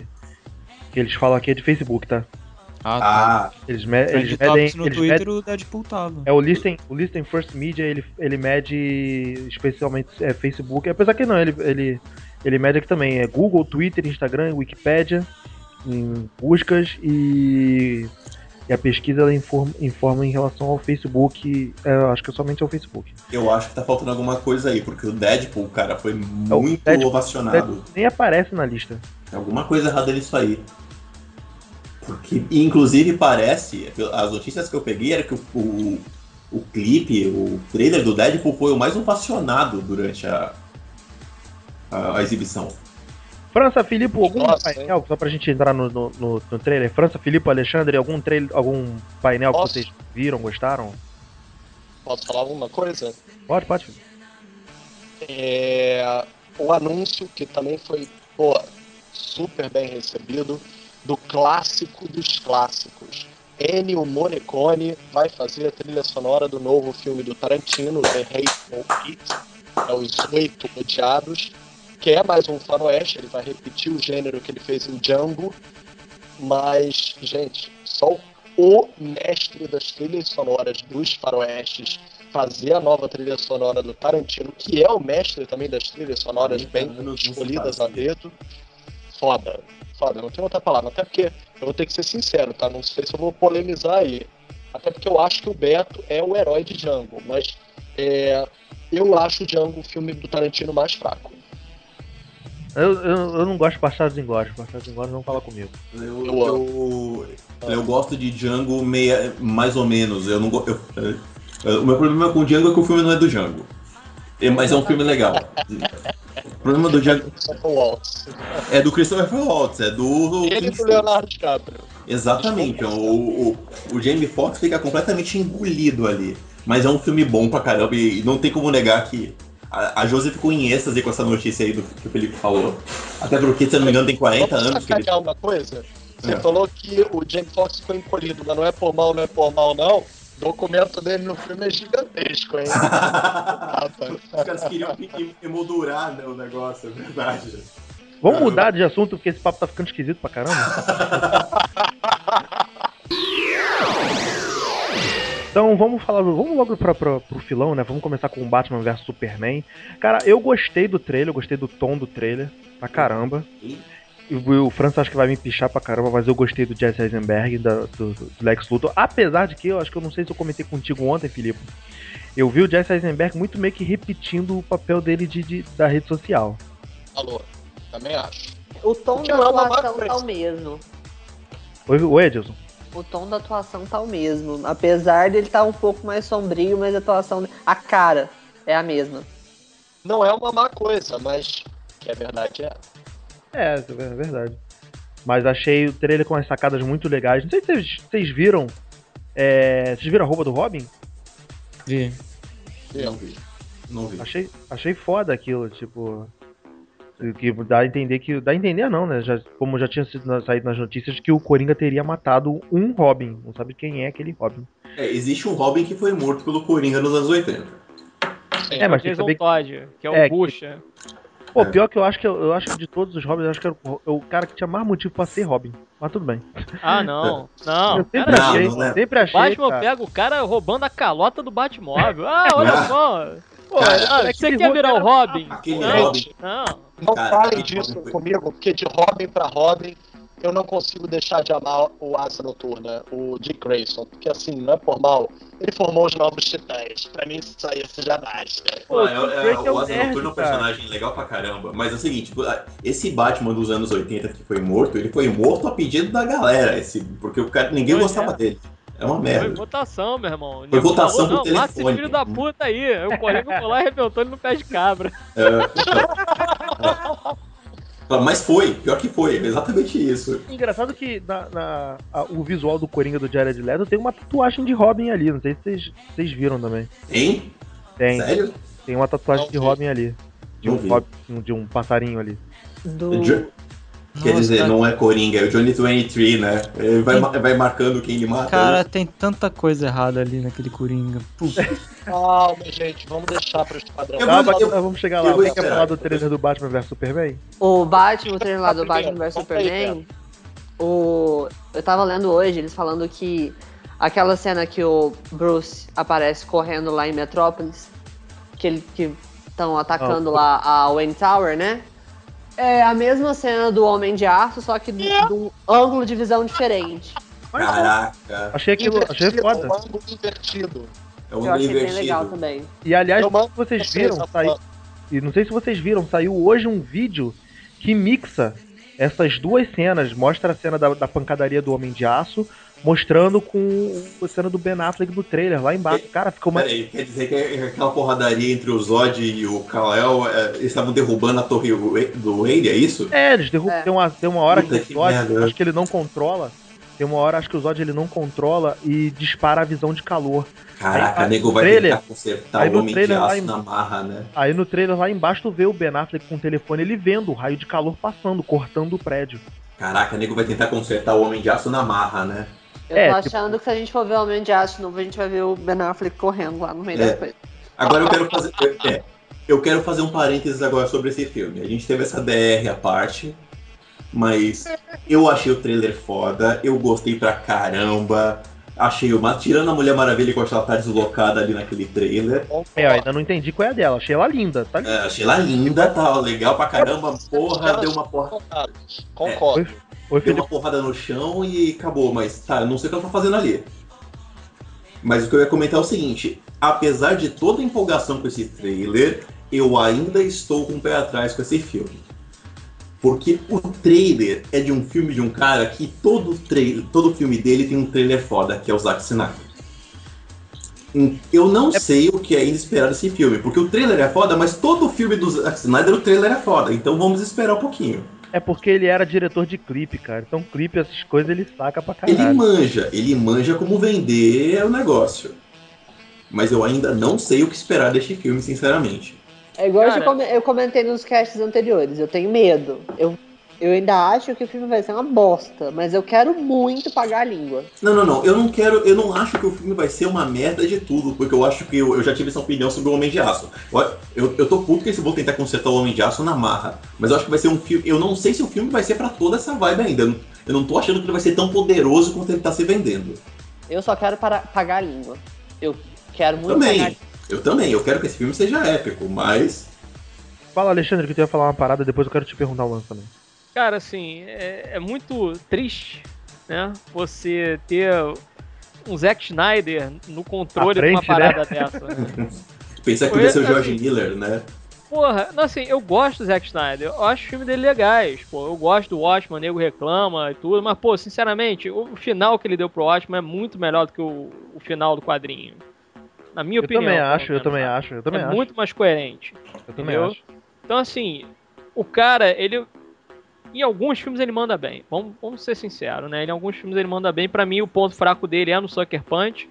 Que eles falam aqui é de Facebook, tá? Ah, tá. Ah, Eles, me, eles medem. No Eles Twitter, medem o Deadpool tava. é o Listen, o Listen First Media, ele, ele mede especialmente é, Facebook, apesar que não, ele, ele, ele mede aqui também, é Google, Twitter, Instagram, Wikipedia, em buscas e, e a pesquisa ela informa, informa em relação ao Facebook, é, eu acho que é somente ao Facebook. eu acho que tá faltando alguma coisa aí, porque o Deadpool, cara, foi o muito Deadpool- ovacionado. Nem aparece na lista. Tem alguma coisa errada nisso aí. Porque, inclusive, parece, as notícias que eu peguei era que o, o, o clipe, o trailer do Deadpool foi o mais ovacionado durante a, a, a exibição. França, Filipe, algum Nossa, painel, só pra gente entrar no, no, no, no trailer. França, Filipe, Alexandre, algum, trailer, algum painel Posso? que vocês viram, gostaram? Posso falar alguma coisa? Pode, pode. É, o anúncio, que também foi pô, super bem recebido, do clássico dos clássicos. Ennio Morricone vai fazer a trilha sonora do novo filme do Tarantino, The Hateful Eight, é Os Oito Odiados, que é mais um faroeste, ele vai repetir o gênero que ele fez em Django, mas, gente, só o mestre das trilhas sonoras dos faroestes fazer a nova trilha sonora do Tarantino, que é o mestre também das trilhas sonoras bem não se escolhidas a dedo. Foda. Foda, não tem outra palavra. Até porque eu vou ter que ser sincero, tá? Não sei se eu vou polemizar aí. Até porque eu acho que o Beto é o herói de Django, mas é, eu acho o Django o filme do Tarantino mais fraco. Eu, eu, eu não gosto de Bastardos Inglórios. Bastardos Inglórios não fala comigo. Eu, Eu eu, eu gosto de Django meia, mais ou menos. Eu não go- eu- eu- o meu problema com o Django é que o filme não é do Django. É, Mas é um filme legal. O problema do Django é do Christopher Waltz, é do. Ele e do Leonardo DiCaprio. Exatamente. O, o, o Jamie Foxx fica completamente engolido ali. Mas é um filme bom pra caramba e não tem como negar que a, a Josi ficou em êxtase com essa notícia aí do que o Felipe falou. Até porque, se eu não me engano, tem 40 Vamos anos que ele. sacanear uma coisa? Você É. falou que o James Fox ficou encolhido, mas não é por mal, não é por mal, não. O documento dele no filme é gigantesco, hein? Os caras queriam em- emoldurar né, o negócio, é verdade. Vamos mudar de assunto porque esse papo tá ficando esquisito pra caramba. Então vamos falar, vamos logo pra, pra, pro filão, né? Vamos começar com o Batman vs Superman. Cara, eu gostei do trailer, eu gostei do tom do trailer, pra caramba. E O, o França acho que vai me pichar pra caramba, mas eu gostei do Jesse Eisenberg, da- do, do Lex Luthor. Apesar de que, eu acho que eu não sei se eu comentei contigo ontem, Filipe. Eu vi o Jesse Eisenberg muito meio que repetindo o papel dele de, de- da rede social. Falou. Também acho. O tom Que da atuação tá o mesmo. Oi, o Edilson. O tom da atuação tá o mesmo. Apesar dele estar um pouco mais sombrio, mas a atuação. A cara é a mesma. Não é uma má coisa, mas que é verdade é. É, é verdade. Mas achei o trailer com as sacadas muito legais. Não sei se vocês, vocês viram. É, vocês viram a roupa do Robin? Vi. Não vi. Não vi. Achei, achei foda aquilo, tipo. Que dá a entender que. Dá a entender não, né? Já, como já tinha sido na- saído nas notícias que o Coringa teria matado um Robin. Não sabe quem é aquele Robin. É, existe um Robin que foi morto pelo Coringa nos anos 80. Sim. É, mas tem que saber que- Todd, que é o É, que- Bucha. Pô, É. pior que eu acho que eu, eu acho que de todos os Robins, eu acho que era o, o cara que tinha mais motivo pra ser Robin. Mas tudo bem. Ah, não. Não. eu sempre Não, achei, não é. sempre achei. Batman cara. pega o cara roubando a calota do Batmóvel. Ah, olha só. Pô, Cara, é Ah, você quer virar o Robin- Robin? Aquele Não, Robin. não. Não Cara, falem cara, disso Robin foi- comigo, porque de Robin pra Robin eu não consigo deixar de amar o Asa Noturna, o Dick Grayson, porque assim, não é por mal, ele formou os novos titãs. Pra mim isso aí isso já basta. Pô, Pô, é, o é, é o Asa nerd, Noturno é um personagem legal pra caramba. Mas é o seguinte, tipo, esse Batman dos anos 80 que foi morto, ele foi morto a pedido da galera. Esse, porque o cara, ninguém Pois gostava é. dele. É uma Foi merda. votação, meu irmão. Foi votação falou, por não, mata esse telefone. filho da puta aí. O Coringa foi lá e arrebentou ele no pé de cabra. É, mas foi, pior que foi, é exatamente isso. Engraçado que na, na- a- o visual do Coringa do Jared Leto tem uma tatuagem de Robin ali. Não sei se vocês, viram também. Hein? Tem, Sério? tem uma tatuagem Não de. Robin ali. De um. Robin- de um passarinho ali. Do... Jo- Quer Nossa, dizer, cara, não é Coringa, é o Johnny 23, né? Ele vai, ma- vai marcando quem ele mata. Cara, tem tanta coisa errada ali naquele Coringa. Calma, gente, vamos deixar pro Esquadrão. Eu Ah, vou- mas eu- vamos chegar lá. Você quer falar do trailer do Batman vs Superman? O Batman, o trailer lá do primeiro, Batman vs Superman, o... eu tava lendo hoje, eles falando que aquela cena que o Bruce aparece correndo lá em Metrópolis, que ele que estão atacando Ah, lá a Wayne Tower, né? É a mesma cena do Homem de Aço, só que de um ângulo de visão diferente. Caraca, Achei aquilo, achei Invertido, foda. um ângulo invertido. é um Eu achei bem invertido. legal também. E aliás, Eu mando vocês vocês, viram, sai... falando. e não sei se vocês viram, saiu hoje um vídeo que mixa essas duas cenas. Mostra a cena da, da pancadaria do Homem de Aço, mostrando com a cena do Ben Affleck no trailer lá embaixo. Cara, ficou uma. Peraí, quer dizer que aquela porradaria entre o Zod e o Kal-El, é, eles estavam derrubando a torre do Wade, é isso? É, eles derrubam. É. Tem, uma, tem uma hora Puta que que o Zod, merda. acho que ele não controla. Tem uma hora, acho que o Zod ele não controla e dispara a visão de calor. Caraca, Aí, nego vai trailer- tentar consertar aí o Homem de trailer Aço em- na marra, né? Aí no trailer lá embaixo tu vê o Ben Affleck com o telefone, ele vendo o raio de calor passando, cortando o prédio. Caraca, nego vai tentar consertar o Homem de Aço na marra, né? Eu É, tô tipo- achando que se a gente for ver o Homem de Aço novo, a gente vai ver o Ben Affleck correndo lá no meio É. das coisas. Agora eu quero fazer. eu- é, eu quero fazer um parênteses agora sobre esse filme. A gente teve essa DR à parte, mas eu achei o trailer foda, eu gostei pra caramba. Achei uma. Tirando a Mulher Maravilha que eu acho que ela tá deslocada ali naquele trailer. É, eu ainda não entendi qual é a dela. Achei ela linda, tá linda. É, achei ela linda, tá legal pra caramba. Porra, deu uma porra. Concordo. Oi, Deu uma porrada no chão e acabou, mas tá, eu não sei o que ela tá fazendo ali. Mas o que eu ia comentar é o seguinte: apesar de toda a empolgação com esse trailer, eu ainda estou com o pé atrás com esse filme. Porque o trailer é de um filme de um cara que todo, trailer, todo filme dele tem um trailer foda, que é o Zack Snyder. Eu não sei o que ainda esperar desse filme, porque o trailer é foda, mas todo filme do Zack Snyder o trailer é foda, então vamos esperar um pouquinho. É porque ele era diretor de clipe, cara. Então clipe, essas coisas, ele saca pra Ele caralho. manja, ele manja como vender o negócio. Mas eu ainda não sei o que esperar deste filme, sinceramente. É igual Cara- eu comentei nos casts anteriores, eu tenho medo. Eu, eu ainda acho que o filme vai ser uma bosta, mas eu quero muito pagar a língua. Não, não, não. Eu não quero. Eu não acho que o filme vai ser uma merda de tudo, porque eu acho que eu, eu já tive essa opinião sobre o Homem de Aço. Eu, eu, eu tô puto que eles vão tentar consertar o Homem de Aço na marra. Mas eu acho que vai ser um filme. Eu não sei se o filme vai ser pra toda essa vibe ainda. Eu não, tô achando que ele vai ser tão poderoso quanto ele tá se vendendo. Eu só quero para, pagar a língua. Eu quero muito pagar a Também. língua. Eu também. Eu quero que esse filme seja épico, mas. Fala, Alexandre, que tu ia falar uma parada, depois eu quero te perguntar um lance também. Cara, assim, é, é muito triste, né? Você ter um Zack Snyder no controle À de uma frente, né? parada dessa. né? Pensar que podia ser o assim- George Miller, né? Porra, não, assim, eu gosto do Zack Snyder, eu acho os filmes dele legais, pô, eu gosto do Watchmen, o nego reclama e tudo, mas, pô, sinceramente, o final que ele deu pro Watchmen é muito melhor do que o, o final do quadrinho. Na minha Eu opinião. também acho, eu também sabe? acho, eu também é acho. muito mais coerente. Eu também entendeu? acho. Então, assim, o cara, ele. Em alguns filmes ele manda bem. Vamos, vamos ser sinceros, né? Em alguns filmes ele manda bem. Pra mim, o ponto fraco dele é no Sucker Punch.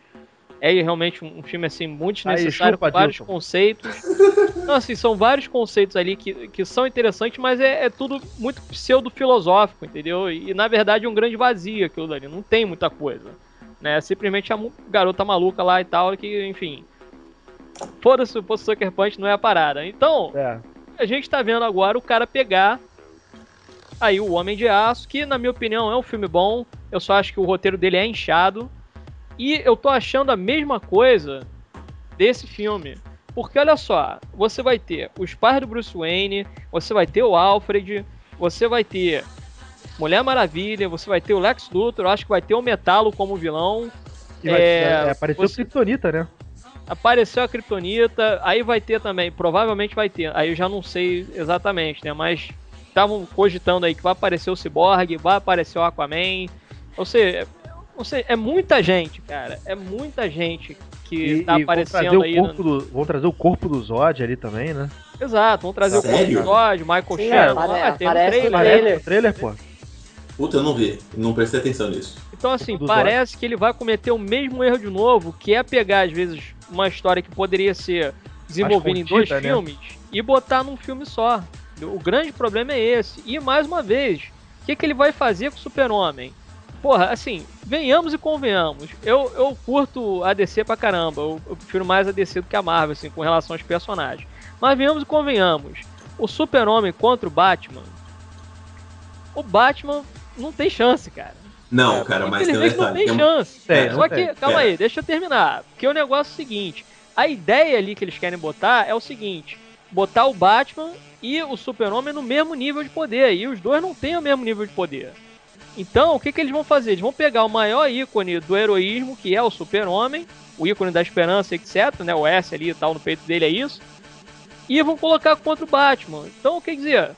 É realmente um, filme, assim, muito desnecessário, com vários Dilton. conceitos. Então, assim, são vários conceitos ali que, que são interessantes, mas é, é tudo muito pseudo-filosófico, entendeu? E, na verdade, é um grande vazio aquilo dali. Não tem muita coisa. Né? Simplesmente a garota maluca lá e tal, que, enfim. Foda-se, o Sucker Punch não é a parada. Então, É. a gente tá vendo agora o cara pegar aí o Homem de Aço, que na minha opinião é um filme bom. Eu só acho que o roteiro dele é inchado. E eu tô achando a mesma coisa desse filme. Porque olha só, você vai ter os pais do Bruce Wayne, você vai ter o Alfred, você vai ter Mulher Maravilha, você vai ter o Lex Luthor, acho que vai ter o Metalo como vilão. E vai, É, é, apareceu você- Kryptonita, né? Apareceu a Kryptonita, aí vai ter também, provavelmente vai ter, aí eu já não sei exatamente, né? Mas estavam cogitando aí que vai aparecer o Cyborg, vai aparecer o Aquaman. Ou seja, não sei, é muita gente, cara. É muita gente que E, tá e aparecendo o aí. corpo no- do, vão trazer o corpo do Zod ali também, né? Exato, vão trazer Sério? o corpo do Zod, Michael Sim, Shannon. apare- ah, tem um aparece trailer. Parece trailer. no trailer, pô. Puta, eu não vi. Não prestei atenção nisso. Então, assim, parece que ele vai cometer o mesmo erro de novo, que é pegar, às vezes, uma história que poderia ser desenvolvida em dois né? filmes e botar num filme só. O grande problema é esse. E, mais uma vez, o que, que ele vai fazer com o Super-Homem? Porra, assim, venhamos e convenhamos. Eu, eu curto a DC pra caramba. Eu, eu prefiro mais a DC do que a Marvel, assim, com relação aos personagens. Mas venhamos e convenhamos. O Super-Homem contra o Batman. O Batman não tem chance, cara. Não, É, cara, mas tem não tem chance. Tem, Só não que, tem. calma É. aí, deixa eu terminar. Porque o negócio é o seguinte: a ideia ali que eles querem botar é o seguinte: botar o Batman e o Super-Homem no mesmo nível de poder. E os dois não têm o mesmo nível de poder. Então, o que, que eles vão fazer? Eles vão pegar o maior ícone do heroísmo, que é o Super-Homem, o ícone da esperança, etc. Né? O S ali e tal no peito dele é isso. E vão colocar contra o Batman. Então, quer dizer,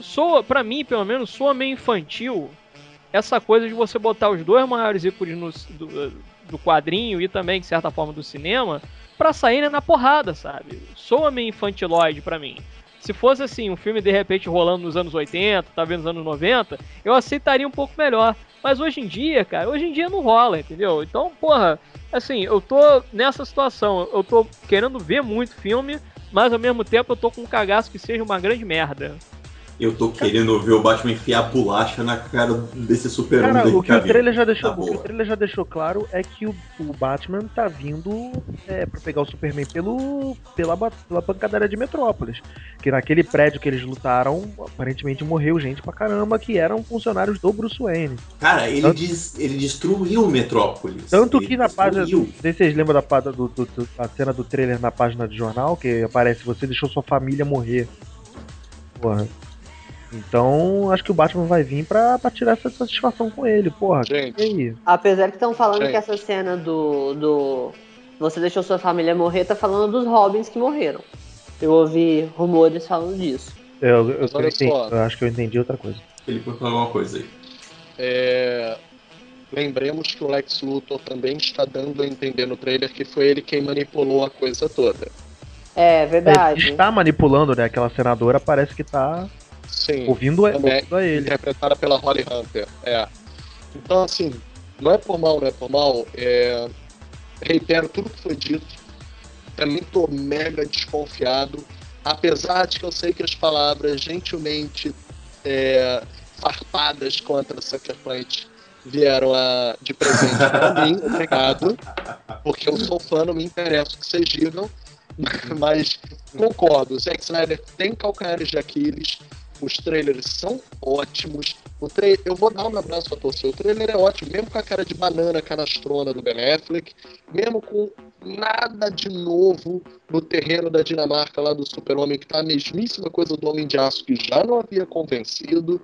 soa, pra mim, pelo menos, soa meio infantil essa coisa de você botar os dois maiores ícones no- do, do quadrinho e também, de certa forma, do cinema, pra saírem na porrada, sabe? Soa meio infantiloide pra mim. Se fosse assim, um filme de repente rolando nos anos 80, talvez nos anos 90, eu aceitaria um pouco melhor. Mas hoje em dia, cara, hoje em dia não rola, entendeu? Então, porra, assim, eu tô nessa situação, eu tô querendo ver muito filme, mas ao mesmo tempo eu tô com um cagaço que seja uma grande merda. Eu tô querendo ver o Batman enfiar a bolacha na cara desse super-homem Cara, do o que o trailer já deixou, Tá o que o trailer já deixou claro é que o, o Batman tá vindo é, pra pegar o Superman pelo, pela, pela pancadaria de Metrópolis. Que naquele prédio que eles lutaram, aparentemente morreu gente pra caramba que eram funcionários do Bruce Wayne. Cara, ele, Tanto- des- ele destruiu Metrópolis. Tanto Ele que na página. Não sei se vocês lembram da, página do, do- do- da cena do trailer na página do jornal, que aparece você deixou sua família morrer. Porra. Então, acho que o Batman vai vir pra, pra tirar essa satisfação com ele, porra. Gente. Aí? Apesar que estão falando Gente. que essa cena do, do Você deixou sua família morrer, tá falando dos Robins que morreram. Eu ouvi rumores falando disso. Eu, eu, eu entendi- eu acho que eu entendi outra coisa. Ele foi falar alguma coisa aí. É, Lembremos que o Lex Luthor também está dando a entender no trailer que foi ele quem manipulou a coisa toda. É Ele verdade. está manipulando, né? Aquela senadora parece que tá. Sim. Ouvindo, a- Também. ouvindo a ele. interpretada pela Holly Hunter. É. Então, assim, não é por mal, não é por mal. É... Reitero tudo que foi dito. Também tô mega desconfiado. Apesar de que eu sei que as palavras gentilmente é, farpadas contra Sucker Punch vieram a, de presente pra mim, obrigado. Porque eu sou fã, não me interessa o que vocês digam. Mas concordo, o Zack Snyder tem calcanhares de Aquiles, os trailers são ótimos. O tra... Eu vou dar um abraço pra torcer. O trailer é ótimo, mesmo com a cara de banana canastrona do Ben Affleck, mesmo com nada de novo no terreno da Dinamarca lá do Super-Homem, que tá a mesmíssima coisa do Homem de Aço que já não havia convencido.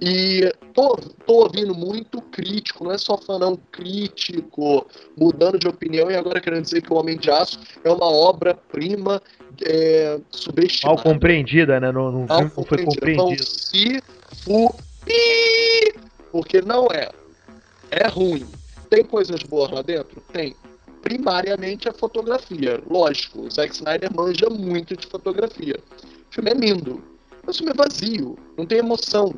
E tô, tô ouvindo muito crítico, não é só fã não, crítico, mudando de opinião e agora querendo dizer que o Homem de Aço é uma obra-prima é, Mal subestimada. compreendida, né? Não, não, Mal não foi compreendida. Então, compreendido. se fuder, porque não é. É ruim. Tem coisas boas lá dentro? Tem. Primariamente a fotografia. Lógico, o Zack Snyder manja muito de fotografia. O filme é lindo. Mas o filme é vazio. Não tem emoção.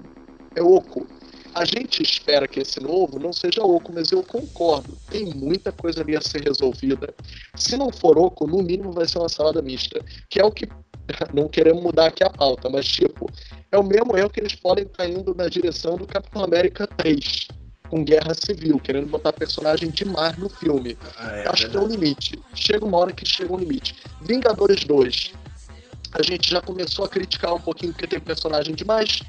É oco. A gente espera que esse novo não seja oco, mas eu concordo. Tem muita coisa ali a ser resolvida. Se não for oco, no mínimo vai ser uma salada mista. Que é o que. Não queremos mudar aqui a pauta, mas tipo, é o mesmo erro que eles podem estar indo na direção do Capitão América 3, com Guerra Civil, querendo botar personagem demais no filme. Ah, é Acho que tem um verdade. limite. Chega uma hora que chega um limite. Vingadores 2. A gente já começou a criticar um pouquinho porque tem personagem demais.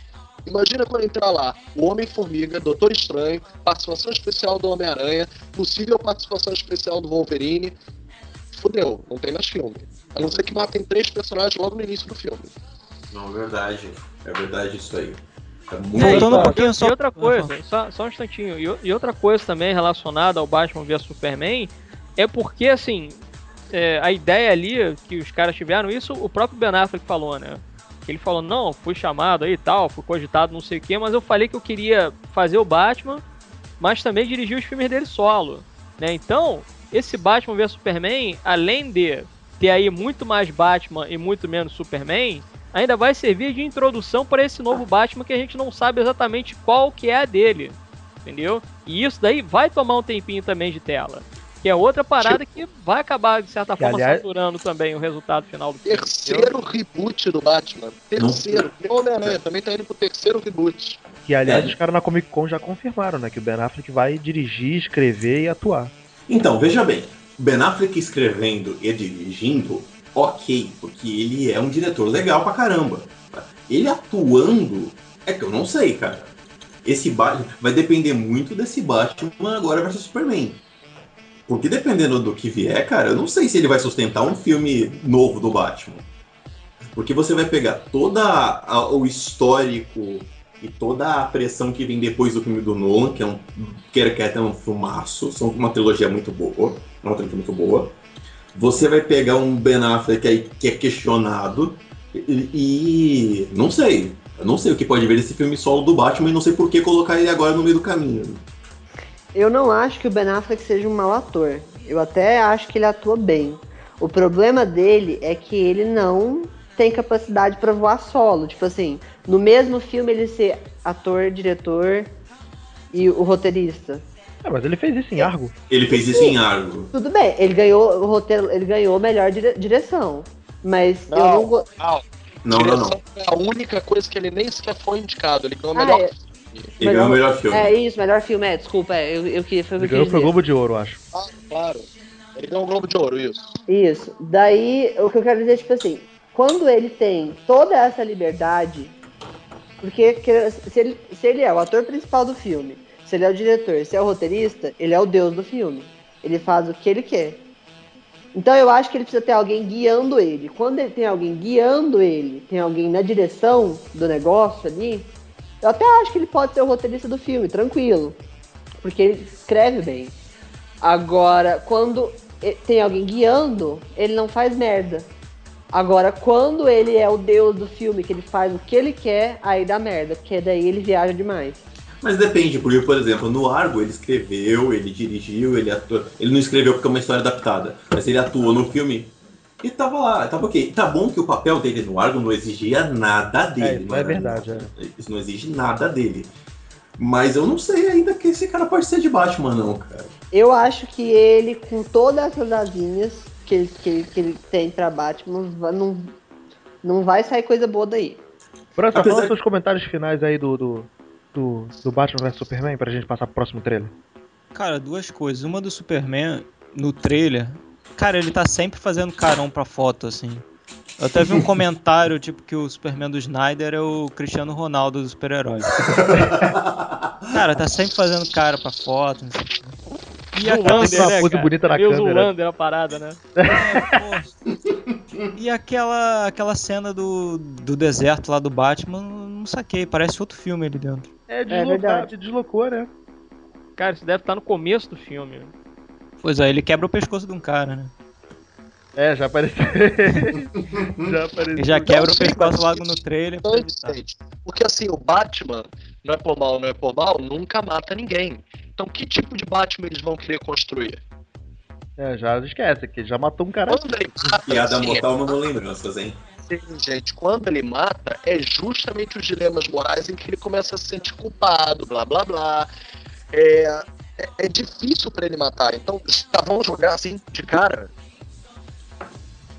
Imagina quando entrar lá o Homem-Formiga, Doutor Estranho, participação especial do Homem-Aranha, possível participação especial do Wolverine. Fudeu, não tem mais filme. A não ser que matem três personagens logo no início do filme. Não, é verdade. É verdade isso aí. Voltando um e- pouquinho e, só- outra coisa, só, só um instantinho, e, e outra coisa também relacionada ao Batman vs Superman é porque, assim, é, a ideia ali que os caras tiveram, isso o próprio Ben Affleck falou, né? Ele falou, não, fui chamado aí e tal, fui cogitado não sei o que, mas eu falei que eu queria fazer o Batman, mas também dirigir os filmes dele solo, né? Então, esse Batman vs Superman, além de ter aí muito mais Batman e muito menos Superman, ainda vai servir de introdução para esse novo Batman que a gente não sabe exatamente qual que é a dele, entendeu? E isso daí vai tomar um tempinho também de tela. Que é outra parada que vai acabar, de certa forma, aliás- saturando também o resultado final do filme. Terceiro reboot do Batman. Terceiro. O Homem-Aranha também tá indo pro terceiro reboot. Que, aliás, É. os caras na Comic Con já confirmaram, né? Que o Ben Affleck vai dirigir, escrever e atuar. Então, veja bem, Ben Affleck escrevendo e dirigindo, ok, porque ele é um diretor legal pra caramba. Ele atuando, é que eu não sei, cara. Esse Batman vai depender muito desse Batman agora versus Superman. Porque dependendo do que vier, cara, eu não sei se ele vai sustentar um filme novo do Batman. Porque você vai pegar toda a- o histórico e toda a pressão que vem depois do filme do Nolan, que é um quer quer ter um filmaço, são uma trilogia muito boa, é uma trilogia muito boa. Você vai pegar um Ben Affleck aí que é questionado e, e não sei, eu não sei o que pode ver desse filme solo do Batman e não sei por que colocar ele agora no meio do caminho. Eu não acho que o Ben Affleck seja um mau ator. Eu até acho que ele atua bem. O problema dele é que ele não tem capacidade pra voar solo. Tipo assim, no mesmo filme ele ser ator, diretor e o roteirista. É, mas ele fez isso em Argo. Ele fez isso em Argo. Tudo bem, ele ganhou o roteiro, ele ganhou melhor dire- direção. Mas eu Não. não go- Não, Não, não, não. é a única coisa que ele nem sequer foi indicado. Ele ganhou o Ah, melhor é. filme. Ele ganhou o melhor filme. É isso, melhor filme, é, desculpa, é, eu, eu queria foi o que Ele ganhou pro. Globo de Ouro, eu acho. Ah, claro. Ele ganhou o Globo de Ouro, isso. Isso. Daí, o que eu quero dizer, tipo assim, quando ele tem toda essa liberdade, porque que- se ele, se ele é o ator principal do filme, se ele é o diretor, se é o roteirista, ele é o deus do filme. Ele faz o que ele quer. Então eu acho que ele precisa ter alguém guiando ele. Quando ele tem alguém guiando ele, tem alguém na direção do negócio ali, eu até acho que ele pode ser o roteirista do filme, tranquilo. Porque ele escreve bem. Agora, quando tem alguém guiando, ele não faz merda. Agora, quando ele é o deus do filme, que ele faz o que ele quer, aí dá merda, porque daí ele viaja demais. Mas depende, porque, por exemplo, no Argo ele escreveu, ele dirigiu, ele atuou. Ele não escreveu porque é uma história adaptada, mas ele atuou no filme. E tava lá, tava ok. Tá bom que o papel dele no Argo não exigia nada dele. É, é era- verdade, é. Isso não exige nada dele. Mas eu não sei ainda que esse cara pode ser de Batman, não, cara. Eu acho que ele, com todas essas asinhas que ele, que, ele- que ele tem pra Batman, não, não vai sair coisa boa daí. França, Apesar- fala seus comentários finais aí do, do, do, do Batman vs Superman pra gente passar pro próximo trailer. Cara, duas coisas. Uma do Superman, no trailer, cara, ele tá sempre fazendo carão pra foto, assim. Eu até vi um comentário, tipo, que o Superman do Snyder é o Cristiano Ronaldo dos super-heróis. Cara, tá sempre fazendo cara pra foto, não sei o. E a uma dele, bonita na câmera. Zoolander a parada, né? é. E aquela, aquela cena do, do deserto lá do Batman, não saquei, parece outro filme ali dentro. É, verdade. deslocado, deslocou, né? Cara, isso deve estar no começo do filme. Pois é, ele quebra o pescoço de um cara, né? É, já apareceu. já apareceu. Já quebra o pescoço logo no trailer. gente. Porque assim, o Batman, não é por mal, não é por mal, nunca mata ninguém. Então que tipo de Batman eles vão querer construir? É, já esquece, que já matou um cara. Quando ele mata, Piada sim, mortal, não lembranças, hein? Sim, gente, quando ele mata, é justamente os dilemas morais em que ele começa a se sentir culpado, blá blá blá. É, é, é difícil pra ele matar, então já vão jogar assim de cara.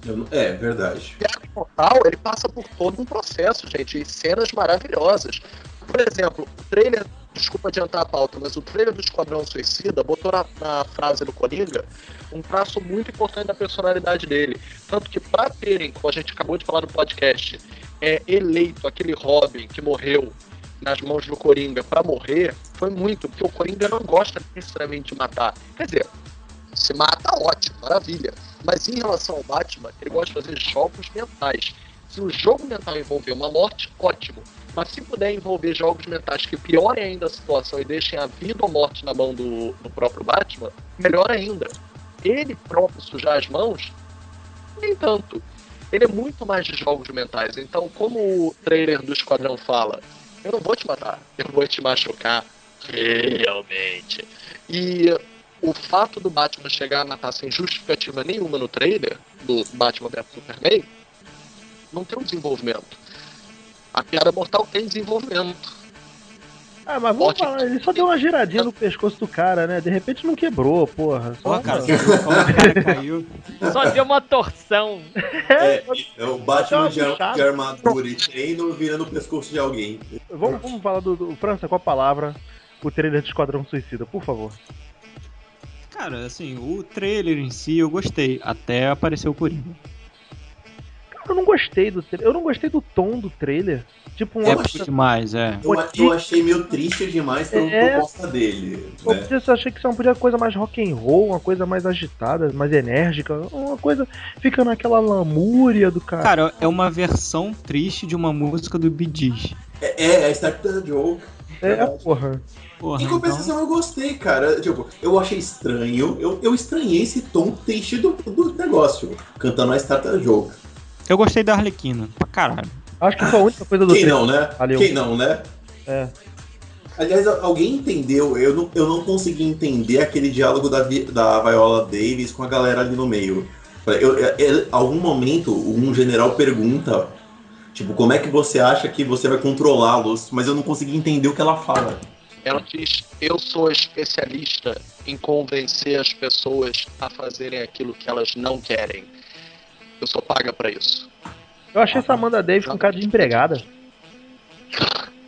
Não- É, verdade. Piada Mortal, ele passa por todo um processo, gente, e cenas maravilhosas. Por exemplo, o trailer, desculpa adiantar a pauta, mas o trailer do Esquadrão Suicida botou na, na frase do Coringa um traço muito importante da personalidade dele. Tanto que pra terem, como a gente acabou de falar no podcast, é eleito aquele Robin que morreu nas mãos do Coringa pra morrer, foi muito, porque o Coringa não gosta necessariamente de matar. Quer dizer, se mata, ótimo, maravilha. Mas em relação ao Batman, ele gosta de fazer jogos mentais. Se o jogo mental envolver uma morte, ótimo. Mas se puder envolver jogos mentais que piorem ainda a situação e deixem a vida ou morte na mão do, do próprio Batman, melhor ainda. Ele próprio sujar as mãos, nem tanto. Ele é muito mais de jogos mentais. Então, como o trailer do Esquadrão fala, eu não vou te matar, eu vou te machucar realmente. E o fato do Batman chegar a matar sem justificativa nenhuma no trailer do Batman vs Superman não tem um desenvolvimento. A piada mortal tem desenvolvimento. Ah, mas vamos Ótimo. falar, ele só deu uma giradinha no pescoço do cara, né? De repente não quebrou, porra. Só, cara, caiu? Só deu uma torção. É, é o Batman de, de armadura e treino virando o pescoço de alguém. Vamos, vamos falar do, do França com a palavra, o trailer de Esquadrão Suicida, por favor. Cara, assim, o trailer em si eu gostei, até apareceu o Coringa. Eu não gostei do trailer. Eu não gostei do tom do trailer. Tipo, um É acho- demais, é. Eu, eu achei meio triste demais pela É. proposta dele. Eu Né? podia- achei que isso podia coisa mais rock and roll, uma coisa mais agitada, mais enérgica, uma coisa fica naquela lamúria do cara. Cara, é uma versão triste de uma música do Bee Gees. É, é, é Start the Joke. é, verdade. porra. Porra, Em então, compensação, eu gostei, cara. Tipo, eu achei estranho. Eu, eu estranhei esse tom triste do, do negócio. Cantando a Start the Joke. Eu gostei da Arlequina, pra caralho. Acho que foi a única coisa do Quem trailer. não, né? Valeu. Quem não, né? É. Aliás, alguém entendeu? Eu não, eu não consegui entender aquele diálogo da, da Viola Davis com a galera ali no meio. Eu, eu- eu- algum momento, um general pergunta, tipo, como é que você acha que você vai controlá-los? Mas eu não consegui entender o que ela fala. Ela diz: Eu sou especialista em convencer as pessoas a fazerem aquilo que elas não querem. Eu sou paga pra isso. Eu achei essa Amanda Davis com cara de empregada.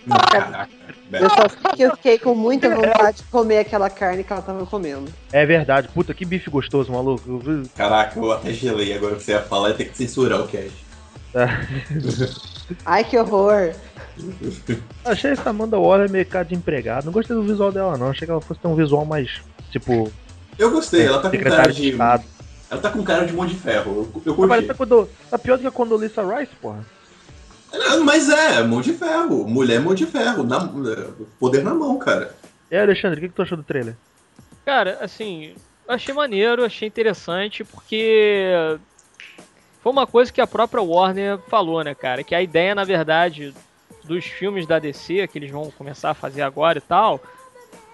Caraca, Eu só sei que eu fiquei com muita vontade de comer aquela carne que ela tava comendo. É verdade. Puta, que bife gostoso, maluco. Caraca, eu até gelei agora que você ia falar, ia ter que censurar o cast. Ai, que horror. Achei essa Amanda Waller meio cara de empregada. Não gostei do visual dela, não. Achei que ela fosse ter um visual mais, tipo, Eu gostei, ela tá com cara de. Estado. Ela tá com cara de mão de ferro. Eu, eu Tá, curti. quando, tá pior do que a Condoleezza Rice, porra. Não, Mas é, mão de ferro. Mulher mão de ferro. Na, poder na mão, cara. E aí, Alexandre, o que, que tu achou do trailer? Cara, assim, eu achei maneiro, achei interessante, porque foi uma coisa que a própria Warner falou, né, cara? Que a ideia, na verdade, dos filmes da DC, que eles vão começar a fazer agora e tal,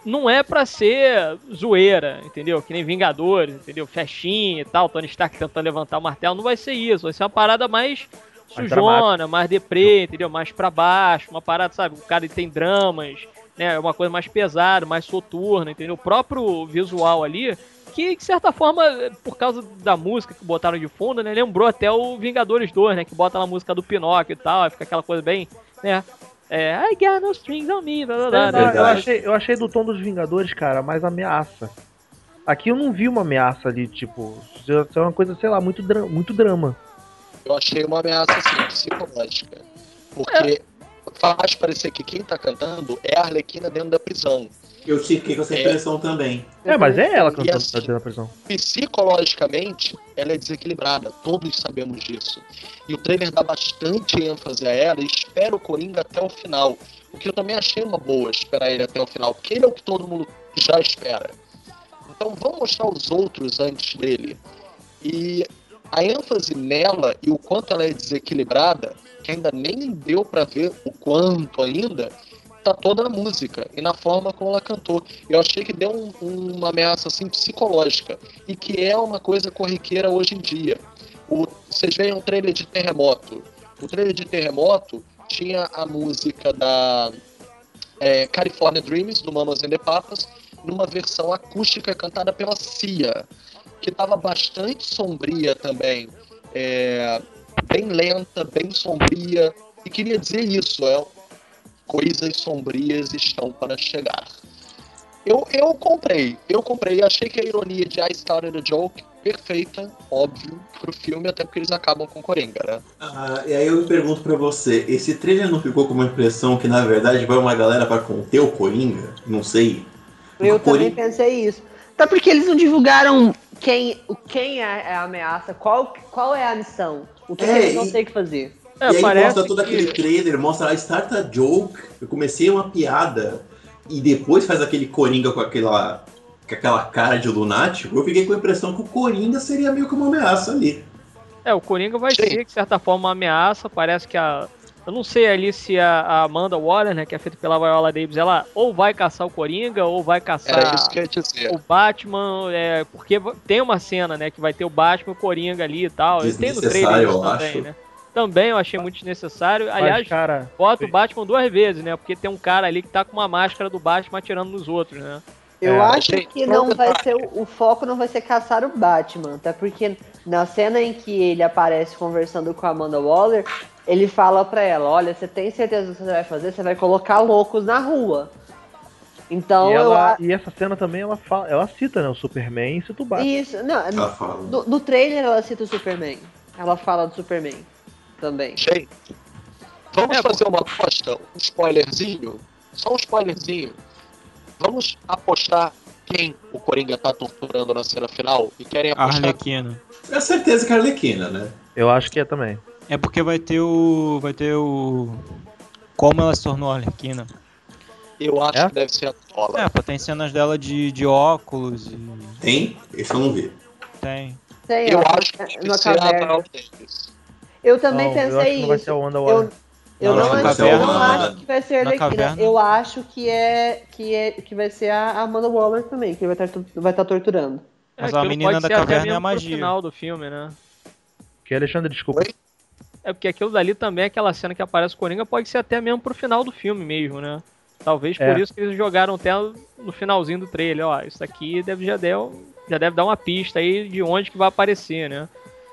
não é pra ser zoeira, entendeu? Que nem Vingadores, entendeu? Festinha e tal, Tony Stark tentando levantar o martelo, não vai ser isso, vai ser uma parada mais sujona, mais deprê, entendeu? Mais pra baixo, uma parada, sabe? O cara tem dramas, né? É uma coisa mais pesada, mais soturna, entendeu? O próprio visual ali, que de certa forma, por causa da música que botaram de fundo, né? Lembrou até o Vingadores 2, né? Que bota lá a música do Pinóquio e tal, fica aquela coisa bem, né? É, I got no strings on me, blá, blá, blá, Eu, achei, eu achei do tom dos Vingadores, cara, mais ameaça. Aqui eu não vi uma ameaça ali, tipo, isso é uma coisa, sei lá, muito, dra muito drama. Eu achei uma ameaça assim, psicológica. Porque faz parecer que quem tá cantando é a Arlequina dentro da prisão. Eu fiquei com essa impressão também. É, mas é ela cantando assim- tá dentro da prisão. Psicologicamente, ela é desequilibrada, todos sabemos disso. E o trailer dá bastante ênfase a ela e espera o Coringa até o final. O que eu também achei uma boa esperar ele até o final, porque ele é o que todo mundo já espera. Então vamos mostrar os outros antes dele. E a ênfase nela e o quanto ela é desequilibrada, que ainda nem deu pra ver o quanto ainda, tá toda na música e na forma como ela cantou. Eu achei que deu um- uma ameaça assim psicológica e que é uma coisa corriqueira hoje em dia. O- vocês veem um trailer de Terremoto. O trailer de Terremoto tinha a música da é, California Dreams, do Mamas and the Papas, numa versão acústica cantada pela Cia, que estava bastante sombria também. É, bem lenta, bem sombria. E queria dizer isso, é, coisas sombrias estão para chegar. Eu, eu comprei, eu comprei, achei que a ironia de I Started a Joke, perfeita, óbvio, pro filme, até porque eles acabam com Coringa, né? Ah, e aí eu pergunto pra você, esse trailer não ficou com uma impressão que na verdade vai uma galera pra conter o Coringa? Não sei. Eu O também Coringa- pensei isso. Até porque eles não divulgaram quem, o- quem é a ameaça, qual, qual é a missão, o que, É, que eles vão e- ter que fazer. É, e aí parece mostra todo que- aquele trailer, mostra a Start a Joke, eu comecei uma piada, e depois faz aquele Coringa com aquela, com aquela cara de lunático, eu fiquei com a impressão que o Coringa seria meio que uma ameaça ali. É, o Coringa vai Sim. ser, de certa forma, uma ameaça. Parece que a. Eu não sei ali se a a Amanda Waller, né, que é feita pela Viola Davis, ela ou vai caçar o Coringa, ou vai caçar o Batman, é, porque tem uma cena, né, que vai ter o Batman e o Coringa ali e tal. E tem no trailer eu também, acho. né? Também eu achei muito desnecessário. Aliás, cara, bota o Batman duas vezes, né? Porque tem um cara ali que tá com uma máscara do Batman atirando nos outros, né? Eu É, acho gente, que não vai ser o, o foco não vai ser caçar o Batman, até porque na cena em que ele aparece conversando com a Amanda Waller, ele fala pra ela, olha, você tem certeza do que você vai fazer? Você vai colocar loucos na rua. Então e, ela- e essa cena também ela, fala, ela cita, né? O Superman e cita o Batman. isso, não, Ela fala. no, no trailer ela cita o Superman. Ela fala do Superman também. Gente, vamos É, fazer uma aposta, um spoilerzinho, só um spoilerzinho. Vamos apostar quem o Coringa tá torturando na cena final e querem apostar Arlequina. É certeza que é a Arlequina, né? Eu acho que é também. É porque vai ter o. Vai ter o. Como ela se tornou Arlequina. Eu acho É? que deve ser a Tola. É, pô, tem cenas dela de, de óculos e. Tem? Esse eu não vi. Tem. Tem, Eu ela acho que tá deve ser a caverna. Viola Davis. Eu também Não, eu acho pensei que não vai isso. ser a Wanda Eu, Waller. eu Não, não, acho, eu não acho que vai ser a na Arlequina. caverna- Eu acho que é que é que vai ser a Amanda Waller também, que vai estar vai estar torturando. Mas a aquilo menina da caverna é a magia. final do filme, né? Que Alexandre, desculpa. Oi? É porque aquilo dali também, aquela cena que aparece o Coringa, pode ser até mesmo pro final do filme mesmo, né? Talvez por É. isso que eles jogaram até no finalzinho do trailer, ó, isso aqui deve, já, deu, já deve dar uma pista aí de onde que vai aparecer, né?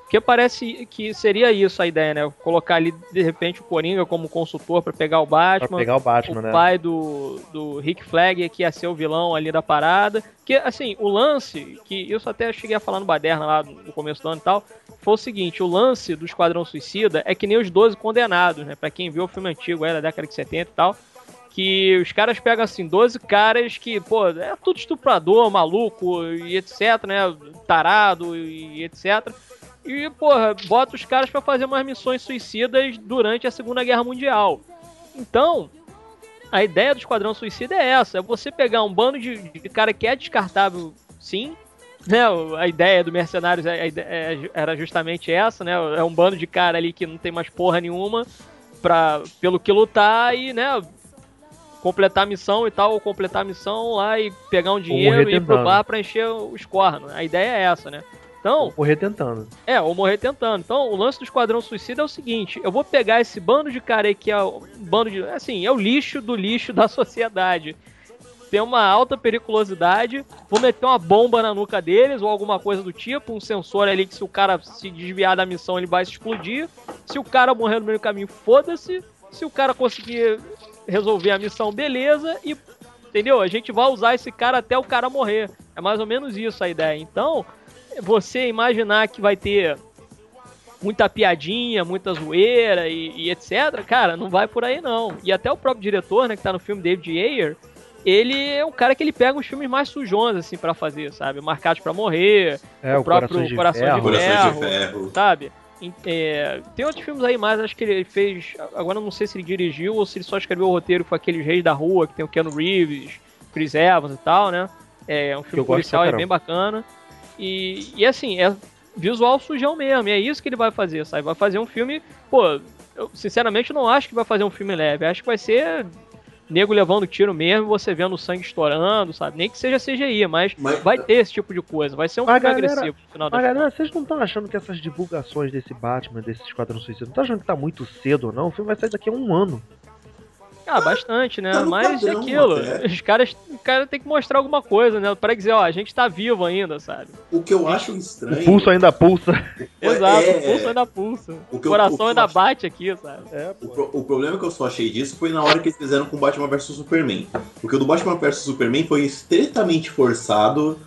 Porque parece que seria isso a ideia, né? Colocar ali, de repente, o Coringa como consultor pra pegar o Pra Batman. pegar o Batman, o né? pai do, do Rick Flag, que ia ser o vilão ali da parada. Que, assim, o lance, que isso até cheguei a falar no Baderna lá no começo do ano e tal, foi o seguinte, o lance do Esquadrão Suicida é que nem os 12 Condenados, né? Pra quem viu o filme antigo, aí da década de 70 e tal, que os caras pegam, assim, 12 caras que, pô, é tudo estuprador, maluco e etc, né? Tarado e etc. E, porra, bota os caras pra fazer umas missões suicidas durante a Segunda Guerra Mundial. Então, a ideia do Esquadrão Suicida é essa: é você pegar um bando de, de cara que é descartável, sim. Né, a ideia do Mercenários é- é- era justamente essa, né? É um bando de cara ali que não tem mais porra nenhuma pra, pelo que lutar e, né? completar a missão e tal, ou completar a missão lá e pegar um dinheiro e ir pro bar pra encher os cornos. A ideia é essa, né? Então, Correr tentando. é, ou morrer tentando. Então, o lance do Esquadrão Suicida é o seguinte: eu vou pegar esse bando de cara aí que é um bando de. Assim, é o lixo do lixo da sociedade. Tem uma alta periculosidade, vou meter uma bomba na nuca deles ou alguma coisa do tipo, um sensor ali que se o cara se desviar da missão ele vai se explodir. Se o cara morrer no meio do caminho, foda-se. Se o cara conseguir resolver a missão, beleza. E, entendeu? A gente vai usar esse cara até o cara morrer. É mais ou menos isso a ideia. Então, você imaginar que vai ter muita piadinha, muita zoeira e, e etc, cara, não vai por aí não. E até o próprio diretor, né, que tá no filme David Ayer, ele é um cara que ele pega os filmes mais sujões, assim, pra fazer, sabe? Marcados pra Morrer, É, o próprio Coração de Ferro. Ferro. Coração de Ferro. sabe? É, tem outros filmes aí mais, acho que ele fez. Agora eu não sei se ele dirigiu ou se ele só escreveu o roteiro com aqueles Reis da Rua, que tem o Keanu Reeves, Chris Evans e tal, né? É um filme policial, é bem bacana. E, e assim, é visual sujão mesmo, e é isso que ele vai fazer, sabe? Vai fazer um filme, pô, eu sinceramente não acho que vai fazer um filme leve, acho que vai ser nego levando tiro mesmo, você vendo o sangue estourando, sabe? Nem que seja CGI, mas, Mas- vai ter esse tipo de coisa, vai ser um filme galera- agressivo no final Mas galera, vocês não estão achando que essas divulgações desse Batman, desse Esquadrão Suicida, não tá achando que tá muito cedo ou não? O filme vai sair daqui a um ano. Ah, bastante, né? Tá Mas é aquilo. até. Os caras, o cara tem que mostrar alguma coisa, né? Para dizer, ó, a gente tá vivo ainda, sabe? O que eu acho O estranho. pulso ainda pulsa. Exato, é- o pulso ainda pulsa. O O, eu- coração o eu ainda acho- bate aqui, sabe? É, O, pro- o problema que eu só achei disso foi na hora que eles fizeram com Batman vs Superman. Porque o do Batman vs Superman foi estritamente forçado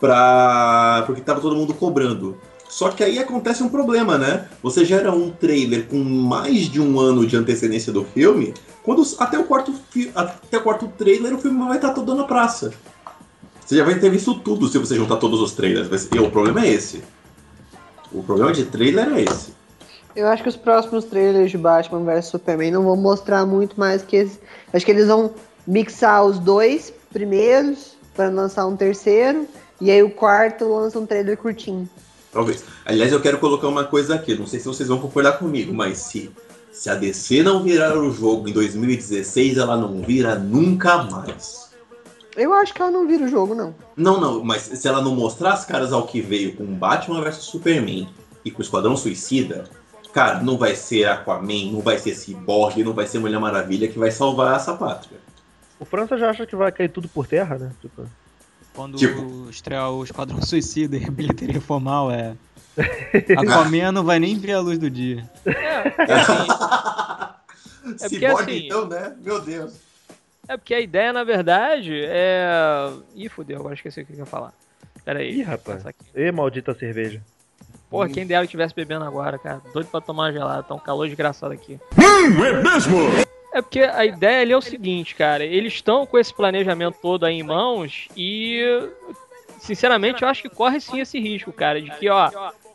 pra. porque tava todo mundo cobrando. Só que aí acontece um problema, né? Você gera um trailer com mais de um ano de antecedência do filme, quando até o quarto, até o quarto trailer o filme vai estar todo na praça. Você já vai ter visto tudo se você juntar todos os trailers. E o problema é esse. O problema de trailer é esse. Eu acho que os próximos trailers de Batman vs Superman não vão mostrar muito mais que esse. Acho que eles vão mixar os dois primeiros para lançar um terceiro. E aí o quarto lança um trailer curtinho. Talvez. Aliás, eu quero colocar uma coisa aqui. Não sei se vocês vão concordar comigo, mas se, se a DC não virar o jogo em 2016, ela não vira nunca mais. Eu acho que ela não vira o jogo, não. Não, não, mas se ela não mostrar as caras ao que veio com Batman vs Superman e com Esquadrão Suicida, cara, não vai ser Aquaman, não vai ser Cyborg, não vai ser Mulher Maravilha que vai salvar essa pátria. O França já acha que vai cair tudo por terra, né? Tipo, Quando Tipo- estrear o Esquadrão Suicida e a bilheteria for mal, é. Aquaman não vai nem ver a luz do dia. É, assim, porque Cyborg, assim- então, né? Meu Deus. é porque a ideia, na verdade, é. Ih, fudeu, agora esqueci o que eu ia falar. Pera aí. Ih, rapaz. Ê, maldita cerveja. Porra, quem dera que estivesse bebendo agora, cara. Doido pra tomar uma gelada, tá um calor desgraçado aqui. É porque a ideia ali é o seguinte, cara. Eles estão com esse planejamento todo aí em mãos e, sinceramente, eu acho que corre sim esse risco, cara. De que, ó,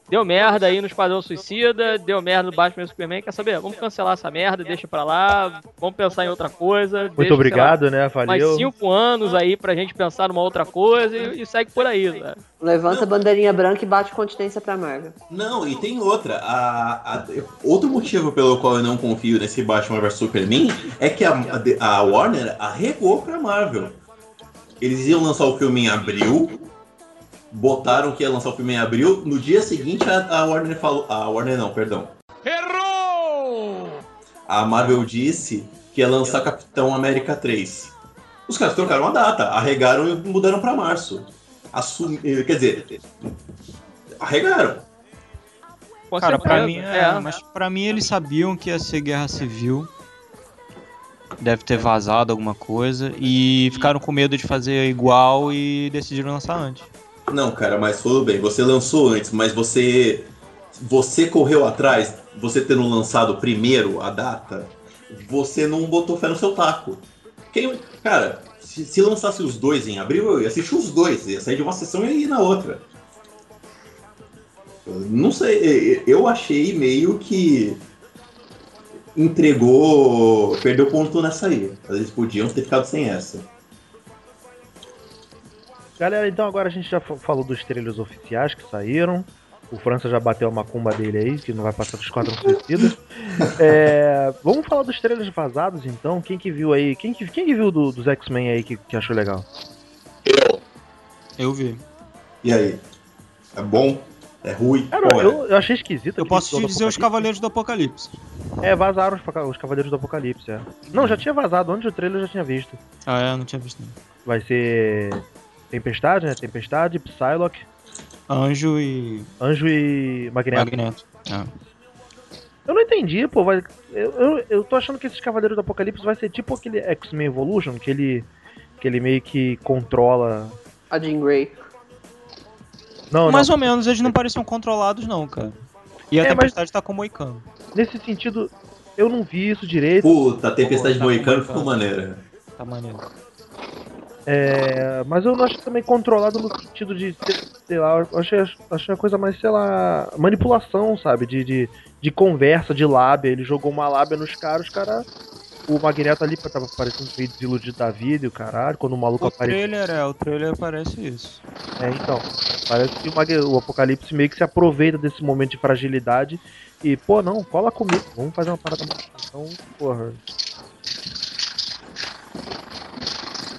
deu merda aí no Esquadrão Suicida, deu merda no Batman e Superman. Quer saber? Vamos cancelar essa merda, deixa pra lá, vamos pensar em outra coisa. Muito deixa, sei lá, obrigado, né? mais Valeu. cinco anos aí pra gente pensar numa outra coisa e, e segue por aí, sabe? Levanta a bandeirinha branca e bate continência pra Marvel. Não, e tem outra. A, a- outro motivo pelo qual eu não confio nesse Batman vs Superman é que a, a Warner arregou pra Marvel. Eles iam lançar o filme em abril, botaram que ia lançar o filme em abril, no dia seguinte a, a Warner falou. A Warner não, perdão. Errou! A Marvel disse que ia lançar Capitão América 3. Os caras trocaram a data, arregaram e mudaram pra março. Assumi, quer dizer, arregaram. Cara, pra mim, é, mas pra mim eles sabiam que ia ser guerra civil. Deve ter vazado alguma coisa. E ficaram com medo de fazer igual e decidiram lançar antes. Não, cara, mas tudo bem. Você lançou antes, mas você você correu atrás, você tendo lançado primeiro a data, você não botou fé no seu taco. Quem, cara, se, se lançasse os dois em abril, eu ia assistir os dois, ia sair de uma sessão e ir na outra. Não sei, eu achei meio que entregou, perdeu ponto nessa aí. Eles podiam ter ficado sem essa. Galera, então agora a gente já fa- falou dos trailers oficiais que saíram. O França já bateu a macumba dele aí, que não vai passar do Esquadrão Suicida. É, vamos falar dos trailers vazados então. Quem que viu aí? Quem que, quem que viu do- dos X-Men aí que, que achou legal? Eu. Eu vi. E aí? É bom? É ruim? Cara, é? eu, eu achei esquisito. Eu posso te dizer os. Cavaleiros do Apocalipse. É, vazaram os, os Cavaleiros do Apocalipse, é. Não, já tinha vazado, antes do trailer eu já tinha visto. Ah, é, não tinha visto não. Vai ser Tempestade, né? Tempestade, Psylocke, Anjo e Anjo e Magneto. Magneto. Ah. Eu não entendi, pô. Vai... Eu, eu, eu tô achando que esses Cavaleiros do Apocalipse vai ser tipo aquele X-Men Evolution, que ele, que ele meio que controla. A Jean Grey. Não, Mais não. ou menos, eles não pareciam controlados não, cara. E a É, mas- Tempestade tá com o Moicano. Nesse sentido, eu não vi isso direito. Puta, a Tempestade Pô, tá Moicano ficou maneira. Tá maneiro. É, mas eu não acho também controlado no sentido de, sei- lá, eu achei, achei a coisa mais, sei lá, manipulação, sabe? De, de, de conversa, de lábia. Ele jogou uma lábia nos caras, os caras. O Magneto ali tava parecendo meio desiludido da vida e o caralho, quando o maluco O apareceu. trailer é, o trailer parece isso. É, então. Parece que o, Mag- o Apocalipse meio que se aproveita desse momento de fragilidade e, pô, não, cola comigo, vamos fazer uma parada mais. Então, porra.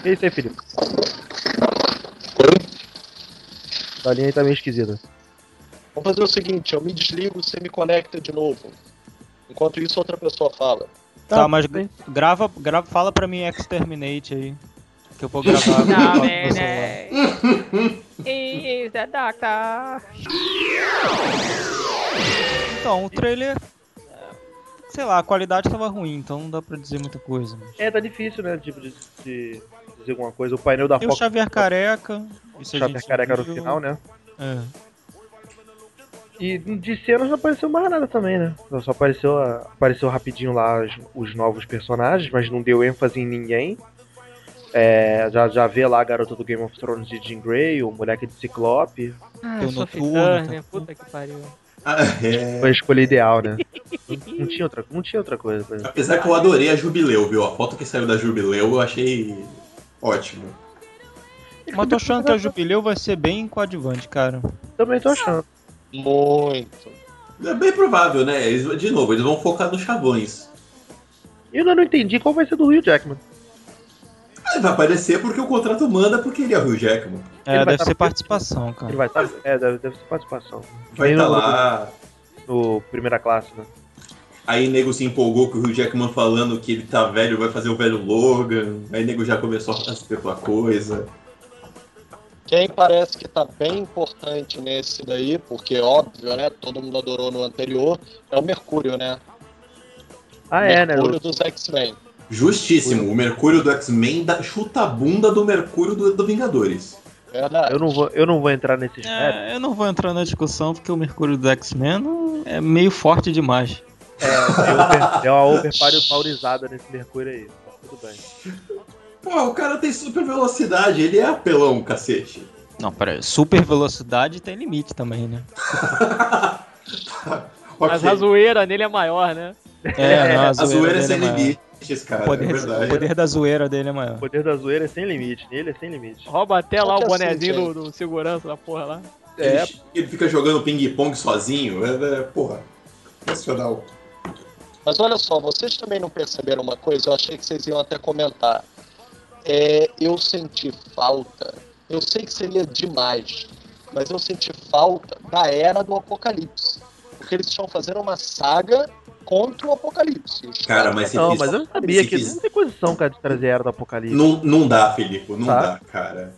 E isso aí, Felipe? A linha aí tá meio esquisita. Vamos fazer o seguinte, eu me desligo, você me conecta de novo. Enquanto isso, outra pessoa fala. Tá, mas bem. grava, grava, fala pra mim Exterminate aí. Que eu vou gravar Não, no man, celular. Is the doctor? Então, o trailer. Sei lá, a qualidade tava ruim, então não dá pra dizer muita coisa. mas- É, tá difícil, né? Tipo, de, de alguma coisa. O painel da Tem o Fox. Xavier Careca. Isso Xavier careca no final, né? É. E de cenas não apareceu mais nada também, né? Só apareceu, apareceu rapidinho lá os, os novos personagens, mas não deu ênfase em ninguém. É, já, já vê lá a garota do Game of Thrones de Jean Grey, o moleque de Ciclope. Ah, Tem o Noturno, tá? puta que pariu. Ah, é. Foi a escolha ideal, né? não, não tinha outra, não tinha outra coisa. Apesar que eu adorei a Jubileu, viu? A foto que saiu da Jubileu eu achei ótimo. Mas tô achando que a Jubileu vai ser bem coadjuvante, cara. Também tô achando. Muito. É bem provável, né? Eles, de novo, eles vão focar nos chavões. Eu ainda não entendi qual vai ser do Rio Jackman. Aí vai aparecer porque o contrato manda porque ele é o Hugh Jackman. É, deve tá- ser participação, cara. Ele vai estar. É, deve, deve ser participação. Vai estar no- lá. No primeira classe, né? Aí nego se empolgou com o Hugh Jackman falando que ele tá velho, vai fazer o velho Logan. Aí nego já começou a especular coisa. Quem parece que tá bem importante nesse daí, porque óbvio, né? Todo mundo adorou no anterior, é o Mercúrio, né? Ah, é, né? Mercúrio dos X-Men. Justíssimo, o Mercúrio do X-Men chuta a bunda do Mercúrio do, do Vingadores. Verdade. Eu não vou, eu não vou entrar nesses méritos. É, eu não vou entrar na discussão porque o Mercúrio do X-Men é meio forte demais. É, deu, over- deu uma overpaurizada nesse Mercúrio aí. Tudo bem. Pô, o cara tem super velocidade, ele é apelão, cacete. Não, peraí. Super velocidade tem limite também, né? Ok. Mas a zoeira nele é maior, né? É, não, A zoeira é dele sem maior. limites, cara, O é poder, verdade. o poder da zoeira dele é O maior. poder da zoeira é sem limite. Nele é sem limite. Rouba até lá que o bonezinho do, do segurança da porra lá. É. Ele, ele fica jogando ping-pong sozinho, é, é, porra, nacional. Mas olha só, vocês também não perceberam uma coisa? Eu achei que vocês iam até comentar. É, eu senti falta. Eu sei que seria demais, mas eu senti falta da era do Apocalipse. Porque eles estão fazendo uma saga contra o Apocalipse. Cara, mas Não, mas eu sabia se que não tem condição, cara, de trazer a Era do Apocalipse. Não, não dá, Felipe, não Tá. dá, cara.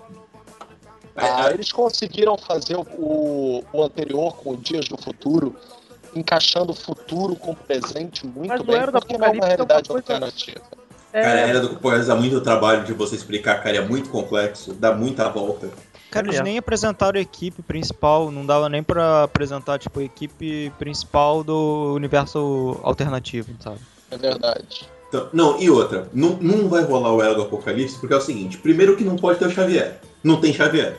Ah, eles conseguiram fazer o, o- o anterior com o Dias do Futuro, encaixando o futuro com o presente muito Mas o bem, Era do porque não é uma Apocalipse é uma realidade coisa- alternativa. É, Cara, era do Pô, dá muito trabalho de você explicar, cara, é muito complexo, dá muita volta. Cara, eles É. nem apresentaram a equipe principal, não dava nem pra apresentar, tipo, a equipe principal do universo alternativo, sabe? É verdade. Então, não, e outra, não, não vai rolar o Era do Apocalipse porque é o seguinte: primeiro que não pode ter o Xavier. Não tem Xavier.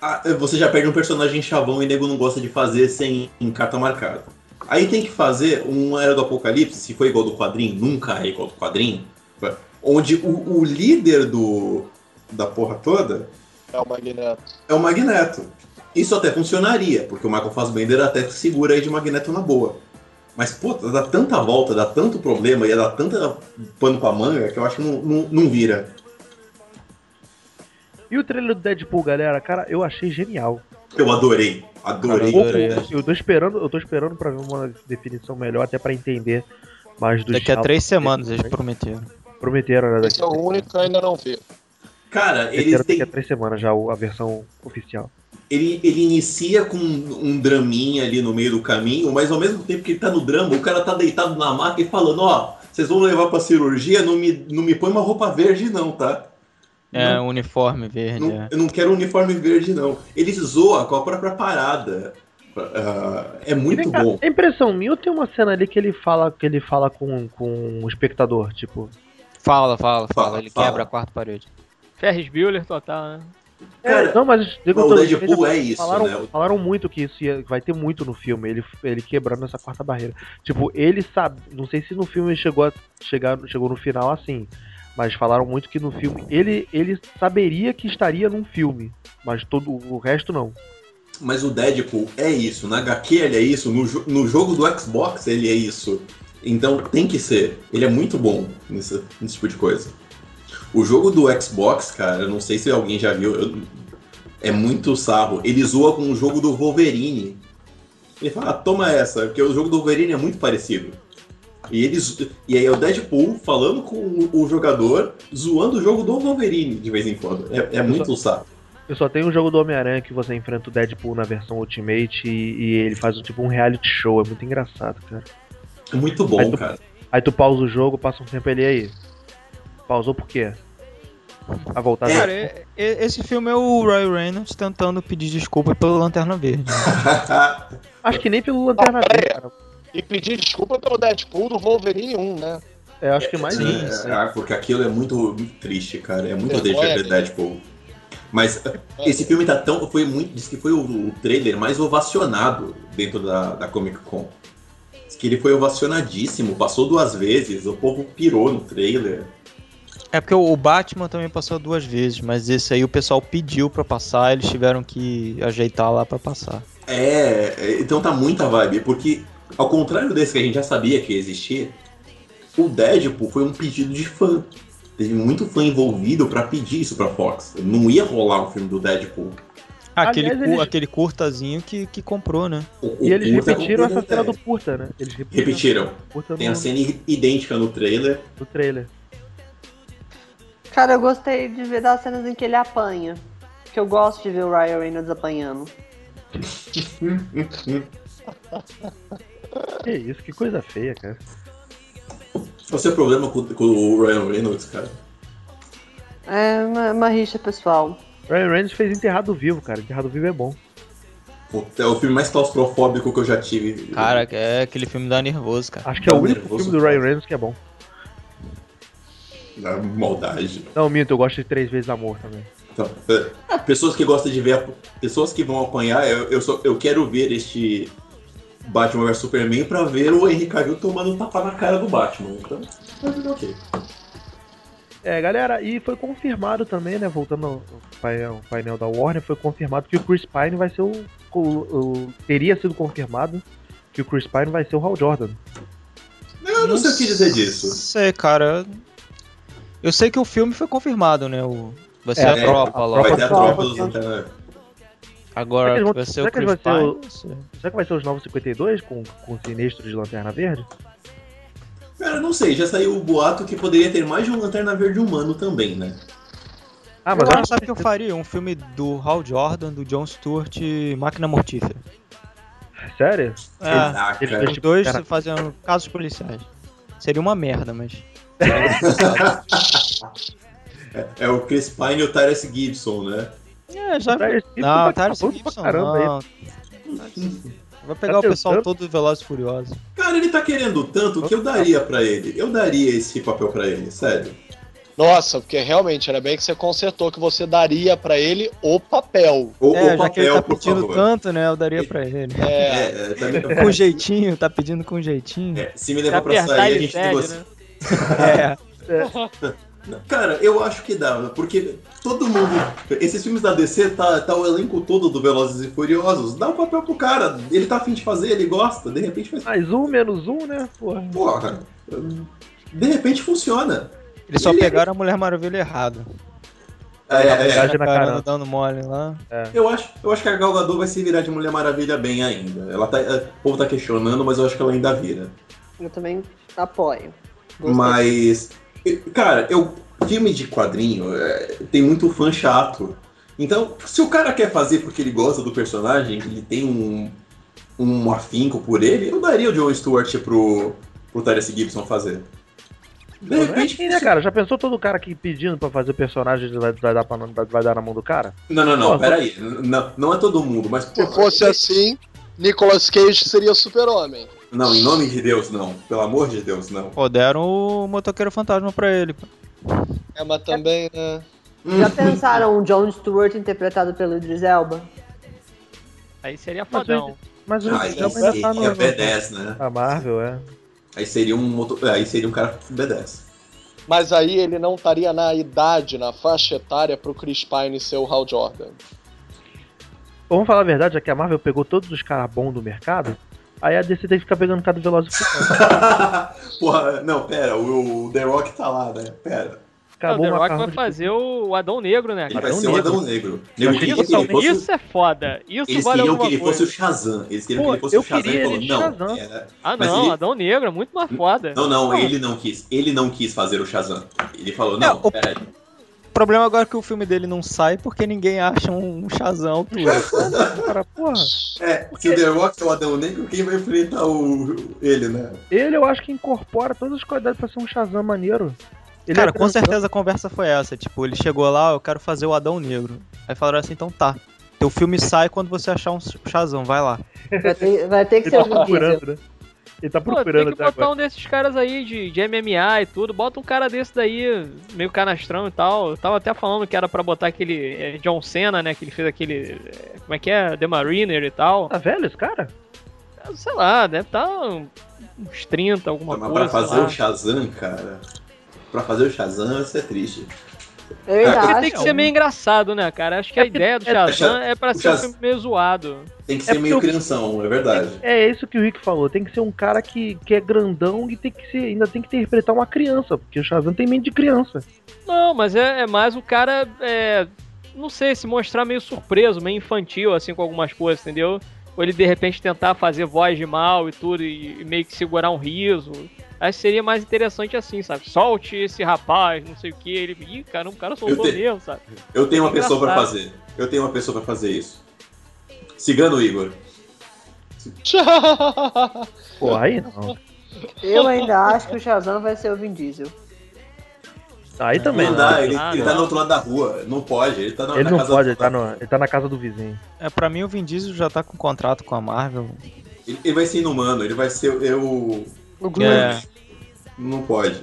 Ah, você já perde um personagem chavão e nego não gosta de fazer sem em carta marcada. Aí tem que fazer um Era do Apocalipse, se for igual do quadrinho, nunca é igual do quadrinho, onde o, o líder do, da porra toda É o Magneto. é o Magneto. Isso até funcionaria, porque o Michael Fassbender até segura aí de Magneto na boa. Mas, puta, dá tanta volta, dá tanto problema, ia dar tanta pano pra manga que eu acho que não, não, não vira. E o trailer do Deadpool, galera, cara, eu achei genial. Eu adorei, adorei. Cara, eu adorei. Eu tô esperando, eu tô esperando pra ver uma definição melhor, até pra entender mais dos Daqui a três semanas eles eles prometeram. prometeram, né? Esse é o único que ainda não vi. Cara, ele, daqui tem, a três semanas já a versão oficial. ele, ele inicia com um draminha ali no meio do caminho, mas ao mesmo tempo que ele tá no drama, o cara tá deitado na maca e falando, ó, vocês vão levar pra cirurgia, não me, não me põe uma roupa verde não, tá? É, Não- uniforme verde. Não- é. eu não quero uniforme verde, não. Ele zoa com a própria parada. Ah, é muito Vem bom. É impressão minha ou tem uma cena ali que ele fala que ele fala com, com o espectador, tipo. Fala, fala, fala. Fala, Ele fala. quebra a quarta parede. Ferris Bueller total, né? Cara, não, mas digo, o Deadpool é isso, falaram, né? falaram muito que isso ia- vai ter muito no filme, ele, ele quebrando essa quarta barreira. Tipo, ele sabe, não sei se no filme chegou a chegar, chegou no final assim, mas falaram muito que no filme ele ele saberia que estaria num filme, mas todo o resto não. Mas o Deadpool é isso. Na HQ ele é isso. No, no jogo do Xbox ele é isso. Então tem que ser. Ele é muito bom nesse, nesse tipo de coisa. O jogo do Xbox, cara, não sei se alguém já viu. eu- é muito sarro. Ele zoa com o jogo do Wolverine. Ele fala, ah, toma essa, porque o jogo do Wolverine é muito parecido. E, eles, e aí é o Deadpool falando com o, jogador, zoando o jogo do Wolverine de vez em quando. É, é muito sarro. Eu só tenho o jogo do Homem-Aranha que você enfrenta o Deadpool na versão Ultimate e, e ele faz um, tipo um reality show, é muito engraçado, cara. É muito bom, Mas tu- cara. Aí tu pausa o jogo, passa um tempo ele aí. Pausou por quê? A voltar É. Cara, e- e- esse filme é o Ryan Reynolds tentando pedir desculpa pela Lanterna Verde. Acho que nem pelo Lanterna Verde, cara. E pedir desculpa pelo Deadpool do Wolverine 1, né? É, acho que mais Sim, isso. É, ah, porque aquilo é muito, muito triste, cara. É muito Vergonha, deixa ver? Deadpool. Mas esse filme tá tão. Foi muito. Diz que foi o, o trailer mais ovacionado dentro da, da Comic Con. Diz que ele foi ovacionadíssimo, passou duas vezes, o povo pirou no trailer. É porque o Batman também passou duas vezes, mas esse aí o pessoal pediu pra passar, eles tiveram que ajeitar lá pra passar. É, é, então tá muita vibe, porque ao contrário desse que a gente já sabia que ia existir, o Deadpool foi um pedido de fã. Teve muito fã envolvido pra pedir isso pra Fox. Não ia rolar um filme do Deadpool. Aquele, Aliás, cu- eles- aquele curtazinho que, que comprou, né? O- o E eles repetiram essa cena do ideia. curta, né? Eles repetiram, Repetiram. o curta Tem a cena idêntica no trailer. no trailer. Cara, eu gostei de ver das cenas em que ele apanha. Que eu gosto de ver o Ryan Reynolds apanhando. Que isso, que coisa feia, cara. Qual é o seu problema com, com o Ryan Reynolds, cara? É uma, uma rixa pessoal. Ryan Reynolds fez Enterrado Vivo, cara. Enterrado Vivo é bom. É o filme mais claustrofóbico que eu já tive. Cara, é aquele filme dá nervoso, cara. Acho que é o único nervoso, filme do. Ryan Reynolds que é bom. Na maldade. Não, minto, eu gosto de Três Vezes Amor também. Então, é, pessoas que gostam de ver. a- Pessoas que vão apanhar, eu, eu, só, eu quero ver este Batman vs Superman pra ver o Henry Cavill tomando um tapa na cara do Batman. Então, mas ok. É, galera, e foi confirmado também, né? Voltando ao painel, ao painel da Warner, foi confirmado que o Chris Pine vai ser o, o- o- Teria sido confirmado que o Chris Pine vai ser o Hal Jordan. Eu não sei o que dizer disso. sei, cara. Eu sei que o filme foi confirmado, né? O... Vai ser É, a é, tropa lá. Vai ter a Tropa, tropa dos Lanterna. Agora Será que vai ser será o que Chris Pine. Será que vai ser os Novos 52 com, com o sinistro de Lanterna Verde? Cara, não sei, já saiu o boato que poderia ter mais de um Lanterna Verde humano também, né? Ah, Mas Agora sabe o que eu faria? Um filme do Hal Jordan, do John Stewart e Máquina Mortífera. Sério? É, Ah, cara. os dois cara- fazendo casos policiais. Seria uma merda, mas. engraçado. É o Chris Pine e o Tyrese Gibson, né? É, já. Não, tá Gibson não. Vai pegar Tá o pessoal tentando? todo do Velozes e Furiosos. Cara, ele tá querendo tanto que eu daria pra ele. Eu daria esse papel pra ele, sério. Nossa, porque realmente era bem que você consertou que você daria pra ele o papel. O, é, o já que ele papel, tá pedindo tanto, né? Eu daria pra ele. É, É, é, tá- Com jeitinho, tá pedindo com jeitinho. é, se me levar pra sair, a gente negocia. né? É. Cara, eu acho que dá, porque todo mundo. Esses filmes da DC tá, tá o elenco todo do Velozes e Furiosos. Dá o papel pro cara. Ele tá afim de fazer, ele gosta, de repente faz. Mais um, menos um, né? Porra. Porra. De repente funciona. Eles só Ele- pegaram a Mulher Maravilha errado. É, é, é. Viagem na caramba. dando mole lá. Eu acho, eu acho que a Gal Gadot vai se virar de Mulher Maravilha bem ainda. Ela tá, o povo tá questionando, mas eu acho que ela ainda vira. Eu também apoio. Gostei. Mas, cara, eu filme de quadrinho é, tem muito fã chato. Então, se o cara quer fazer porque ele gosta do personagem, ele tem um, um afinco por ele, eu daria o John Stewart pro, pro Tyrese Gibson fazer. De Não é repente, assim, né, cara? Já pensou todo cara aqui pedindo pra fazer personagem vai, vai, dar, pra, vai dar na mão do cara? Não, não, não, Pô, peraí. Não, não é todo mundo, mas. Se porra, fosse assim, Nicolas Cage seria super-homem. Não, em nome de Deus, não. Pelo amor de Deus, não. Pô, deram o motoqueiro fantasma pra ele. pô. É, mas também, né? Já pensaram um John Stewart interpretado pelo Idris Elba? Aí seria Mas fodão. Mas o Ah, já aí ainda tá no, seria B10, né? A Marvel, é. Aí seria um moto... aí seria um cara B10. Mas aí ele não estaria na idade, na faixa etária pro Chris Pine ser o Hal Jordan. Vamos falar a verdade, é que a Marvel pegou todos os caras bons do mercado, aí a DC tem que ficar pegando cada veloz e Furioso. Porra, não, pera, o, o The Rock tá lá, né? Pera. o Acabou The uma Rock carro vai de- fazer o, o Adão Negro, né, Ele cara? vai Adão ser o. Adão Negro. Queria que Isso, fosse... isso é foda. Isso Eles vale queriam que ele coisa. fosse o Shazam. Eles queriam Pô, que ele fosse eu o Shazam queria e falou, não. Shazam. era- Ah, Mas não, ele- Adão Negro é muito mais foda. Não, não, ele não quis. Ele não quis fazer o Shazam. Ele falou, não, É, o- peraí. O problema agora é que o filme dele não sai porque ninguém acha um Shazam tudo. Cara, porra. É, se o The Rock é o Adão Negro, quem vai enfrentar o... ele, né? Ele eu acho que incorpora todas as qualidades pra ser um Shazam maneiro. Ele Cara, é com certeza a conversa foi essa. Tipo, ele chegou lá, eu quero fazer o Adão Negro. Aí falaram assim, então tá. Teu filme sai quando você achar um Shazam, vai lá. Vai ter, vai ter que ser tá o Vin Diesel. procurando, né? Ele tá Pô, tem procurando que botar agora. um desses caras aí de, de MMA e tudo. Bota um cara desse daí, meio canastrão e tal. Eu tava até falando que era pra botar aquele é, John Cena, né? Que ele fez aquele. é, Como é que é? The Mariner e tal. Tá velho esse cara? Sei lá, deve estar uns 30, alguma Mas coisa. pra sei fazer o Shazam, cara... Pra fazer o Shazam, isso é triste. Ele acho. tem que ser meio engraçado, né, cara? Acho que a É ideia do é- Shazam é pra ser um filme meio zoado. Tem que É ser meio crianção, é verdade. É isso que o Rick falou. Tem que ser um cara que, que é grandão e tem que ser, ainda tem que interpretar uma criança, porque o Shazam tem mente de criança. Não, mas é, é mais o cara, é, não sei, se mostrar meio surpreso, meio infantil, assim, com algumas coisas, entendeu? Ou ele de repente tentar fazer voz de mal e tudo, e, e meio que segurar um riso. Acho que seria mais interessante assim, sabe? Solte esse rapaz, não sei o que. Ele, ih, caramba, o cara soltou Eu te- mesmo, sabe? Eu tenho uma pessoa pra Engraçado. fazer. Eu tenho uma pessoa pra fazer isso. Cigano Igor. Pô, aí não. Eu ainda acho que o Shazam vai ser o Vin Diesel. Aí também não não. dá, ele, Ah, ele não. tá no outro lado da rua. Não pode, ele tá na, Ele na não casa pode, do- ele tá, no, ele tá na casa do vizinho. É, pra mim o Vin Diesel já tá com contrato com a Marvel. Ele, ele vai ser inumano, ele vai ser eu. O Groot. É, Não pode.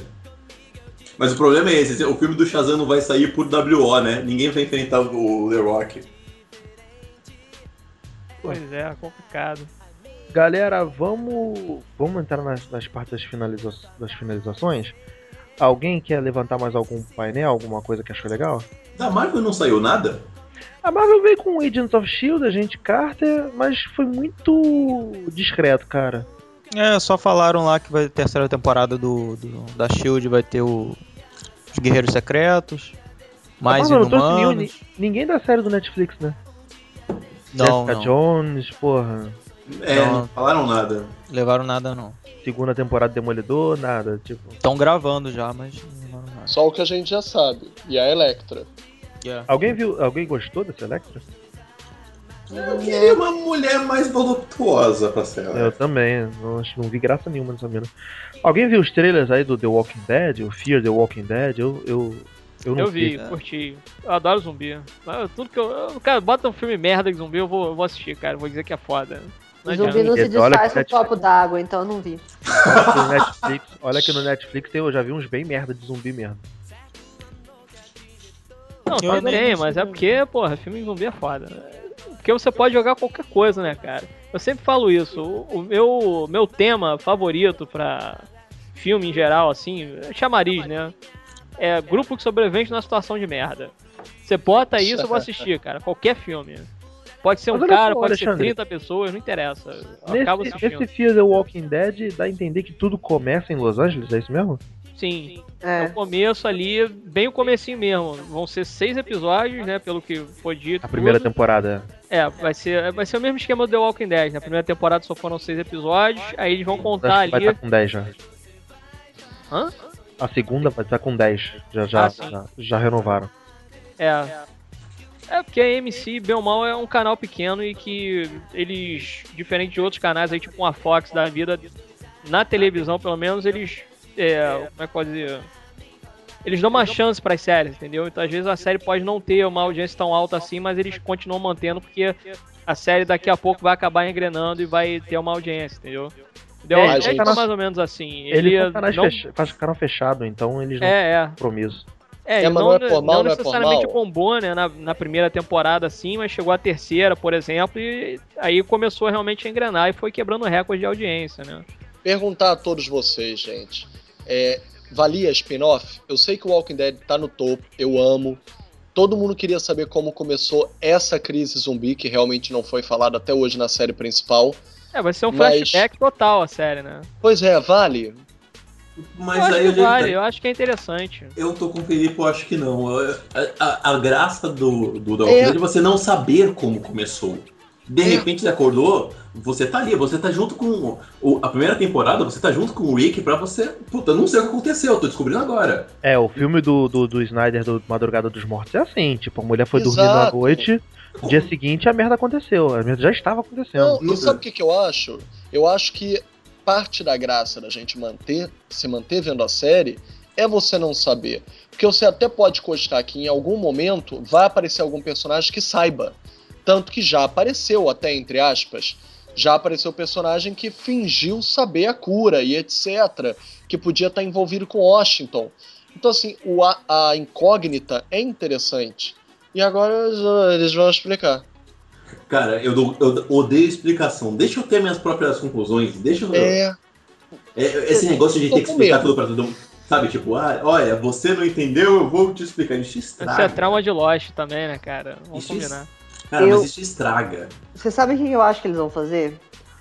Mas o problema é esse, o filme do Shazam não vai sair por WO, né? Ninguém vai enfrentar o The Rock. Pois é, complicado. Galera, vamos, vamos entrar nas, nas partes das, finaliza das finalizações? Alguém quer levantar mais algum painel, alguma coisa que achou legal? Da Marvel não saiu nada? A Marvel veio com Agents of Shield, Agente Carter, mas foi muito discreto, cara. É, só falaram lá que vai ter a terceira temporada do, do- da Shield, vai ter o, os Guerreiros Secretos, mais a Marvel não trouxe nenhum, inumanos. ni- ninguém da série do Netflix, né? Não, Jessica não, Jones, porra. É, Não. não falaram nada. levaram nada não. Segunda temporada Demolidor, nada, tipo. Estão gravando já, mas não levaram nada. Só o que a gente já sabe. E a Electra. Alguém viu, alguém gostou desse Electra? Eu queria uma mulher mais voluptuosa pra ser. Eu também, não, acho- não vi graça nenhuma nessa mina. Alguém viu os trailers aí do The Walking Dead, o Fear the Walking Dead? Eu, eu, eu não Eu vi, né? curti. Eu adoro zumbi. Tudo que eu. Cara, bota um filme merda de zumbi, eu vou, eu vou assistir, cara. Vou dizer que é foda. Não O zumbi não se desfaz Netflix. copo d'água, então eu não vi. Olha que no Netflix, olha que no Netflix tem, eu já vi uns bem merda de zumbi mesmo. Não, Eu também, nem- mas é porque, porra, filme de zumbi é foda. Porque você pode jogar qualquer coisa, né, cara? Eu sempre falo isso. O, o meu, meu tema favorito pra filme em geral, assim, é chamariz, né? é grupo que sobrevive numa situação de merda. Você bota isso, eu vou assistir, cara. Qualquer filme. Pode ser um cara, pode ser Alexandre. 30 pessoas, não interessa. Nesse, esse Fear the Walking Dead dá a entender que tudo começa em Los Angeles, é isso mesmo? Sim. É É. o começo ali, bem o comecinho mesmo. Vão ser seis episódios, né? Pelo que foi dito. A primeira tudo. temporada. É, vai ser, vai ser o mesmo esquema do The Walking Dead. Na primeira temporada só foram seis episódios, aí eles vão contar que vai ali. estar com 10 já. Hã? A segunda vai estar com 10. Já, já, Ah, já, já renovaram. É. É porque a MC, bem ou mal, é um canal pequeno e que eles, diferente de outros canais aí, tipo uma Fox da vida, na televisão pelo menos, eles. É, como é que pode dizer? Eles dão uma chance pras séries, entendeu? Então às vezes a série pode não ter uma audiência tão alta assim, mas eles continuam mantendo porque a série daqui a pouco vai acabar engrenando e vai ter uma audiência, entendeu? The É, Walking gente. Tá mais ou menos assim. Eles Ele não... fecha- faz canal fechado, então eles não É, é. compromisso. É, É, não, não é por mal, não não é necessariamente bombou, né, na, na primeira temporada, assim, mas chegou a terceira, por exemplo, e aí começou realmente a engrenar e foi quebrando recorde de audiência, né? Perguntar a todos vocês, gente. É, valia spin-off? Eu sei que o Walking Dead tá no topo, eu amo. Todo mundo queria saber como começou essa crise zumbi, que realmente não foi falado até hoje na série principal. É, vai ser um Mas- flashback total a série, né? Pois é, vale. Mas eu acho aí que eu, já- vale, eu acho que é interessante. eu tô com o Felipe, eu acho que não. A, a- a graça do, do The É. Walking Dead é você não saber como começou. De repente você acordou, você tá ali, você tá junto com. O, a primeira temporada, você tá junto com o Rick pra você. Puta, eu não sei o que aconteceu, eu tô descobrindo agora. É, o filme do, do, do Snyder do Madrugada dos Mortos é assim, tipo, a mulher foi dormir na Exato. noite, no dia seguinte a merda aconteceu, a merda já estava acontecendo. Não, sabe o que, que eu acho? Eu acho que parte da graça da gente manter, se manter vendo a série é você não saber. Porque você até pode cogitar que em algum momento vai aparecer algum personagem que saiba. Tanto que já apareceu, até entre aspas, já apareceu personagem que fingiu saber a cura e etc. Que podia estar envolvido com Washington. Então, assim, o, a, a incógnita é interessante. E agora eles- vão explicar. Cara, eu, dou- eu odeio explicação. Deixa eu ter minhas próprias conclusões. Deixa eu. É, É, esse negócio de ter que explicar medo. tudo pra todo mundo. Sabe, tipo, ah, olha, você não entendeu, eu vou te explicar. Isso Isso estraga. é trauma de Lost também, né, cara? Vamos Isso combinar. Cara, Eu- mas isso estraga. Você sabe o que eu acho que eles vão fazer?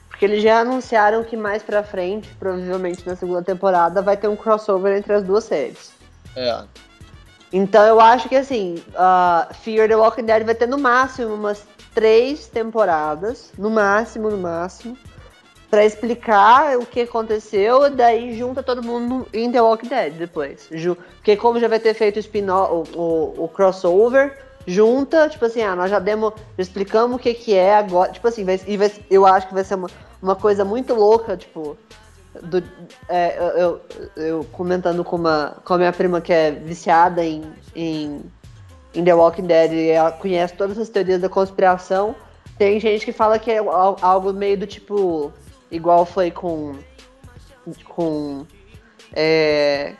Porque eles já anunciaram que mais pra frente, provavelmente na segunda temporada, vai ter um crossover entre as duas séries. é. Então eu acho que assim, uh, Fear the Walking Dead vai ter no máximo umas três temporadas, no máximo, no máximo, pra explicar o que aconteceu, e daí junta todo mundo em The Walking Dead depois. Porque como já vai ter feito o spin-off, o, o, o crossover, junta, tipo assim, ah, nós já demos, já explicamos o que que é agora, tipo assim, vai, e vai- eu acho que vai ser uma, uma coisa muito louca, tipo, do- é, eu, eu- eu comentando com, uma, com a minha prima que é viciada em, em, em The Walking Dead e ela conhece todas as teorias da conspiração. Tem gente que fala que é al- algo meio do tipo. Igual foi com. com. É,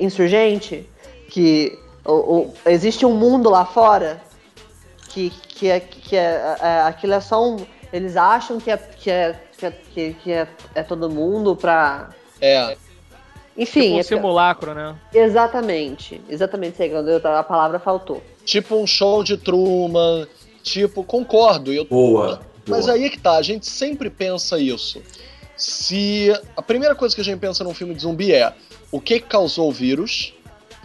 Insurgente, que o, o- existe um mundo lá fora que, que, é, que é, é- aquilo é só um. Eles acham que é, que é, que é, que- que é, é todo mundo pra. É. Enfim, Tipo um é- simulacro, né? exatamente. Exatamente, sei, quando eu- a palavra faltou. Tipo um show de Truman. Tipo, concordo. Eu, Boa. mas boa. aí é que tá, a gente sempre pensa isso. Se. A primeira coisa que a gente pensa num filme de zumbi é o que causou o vírus.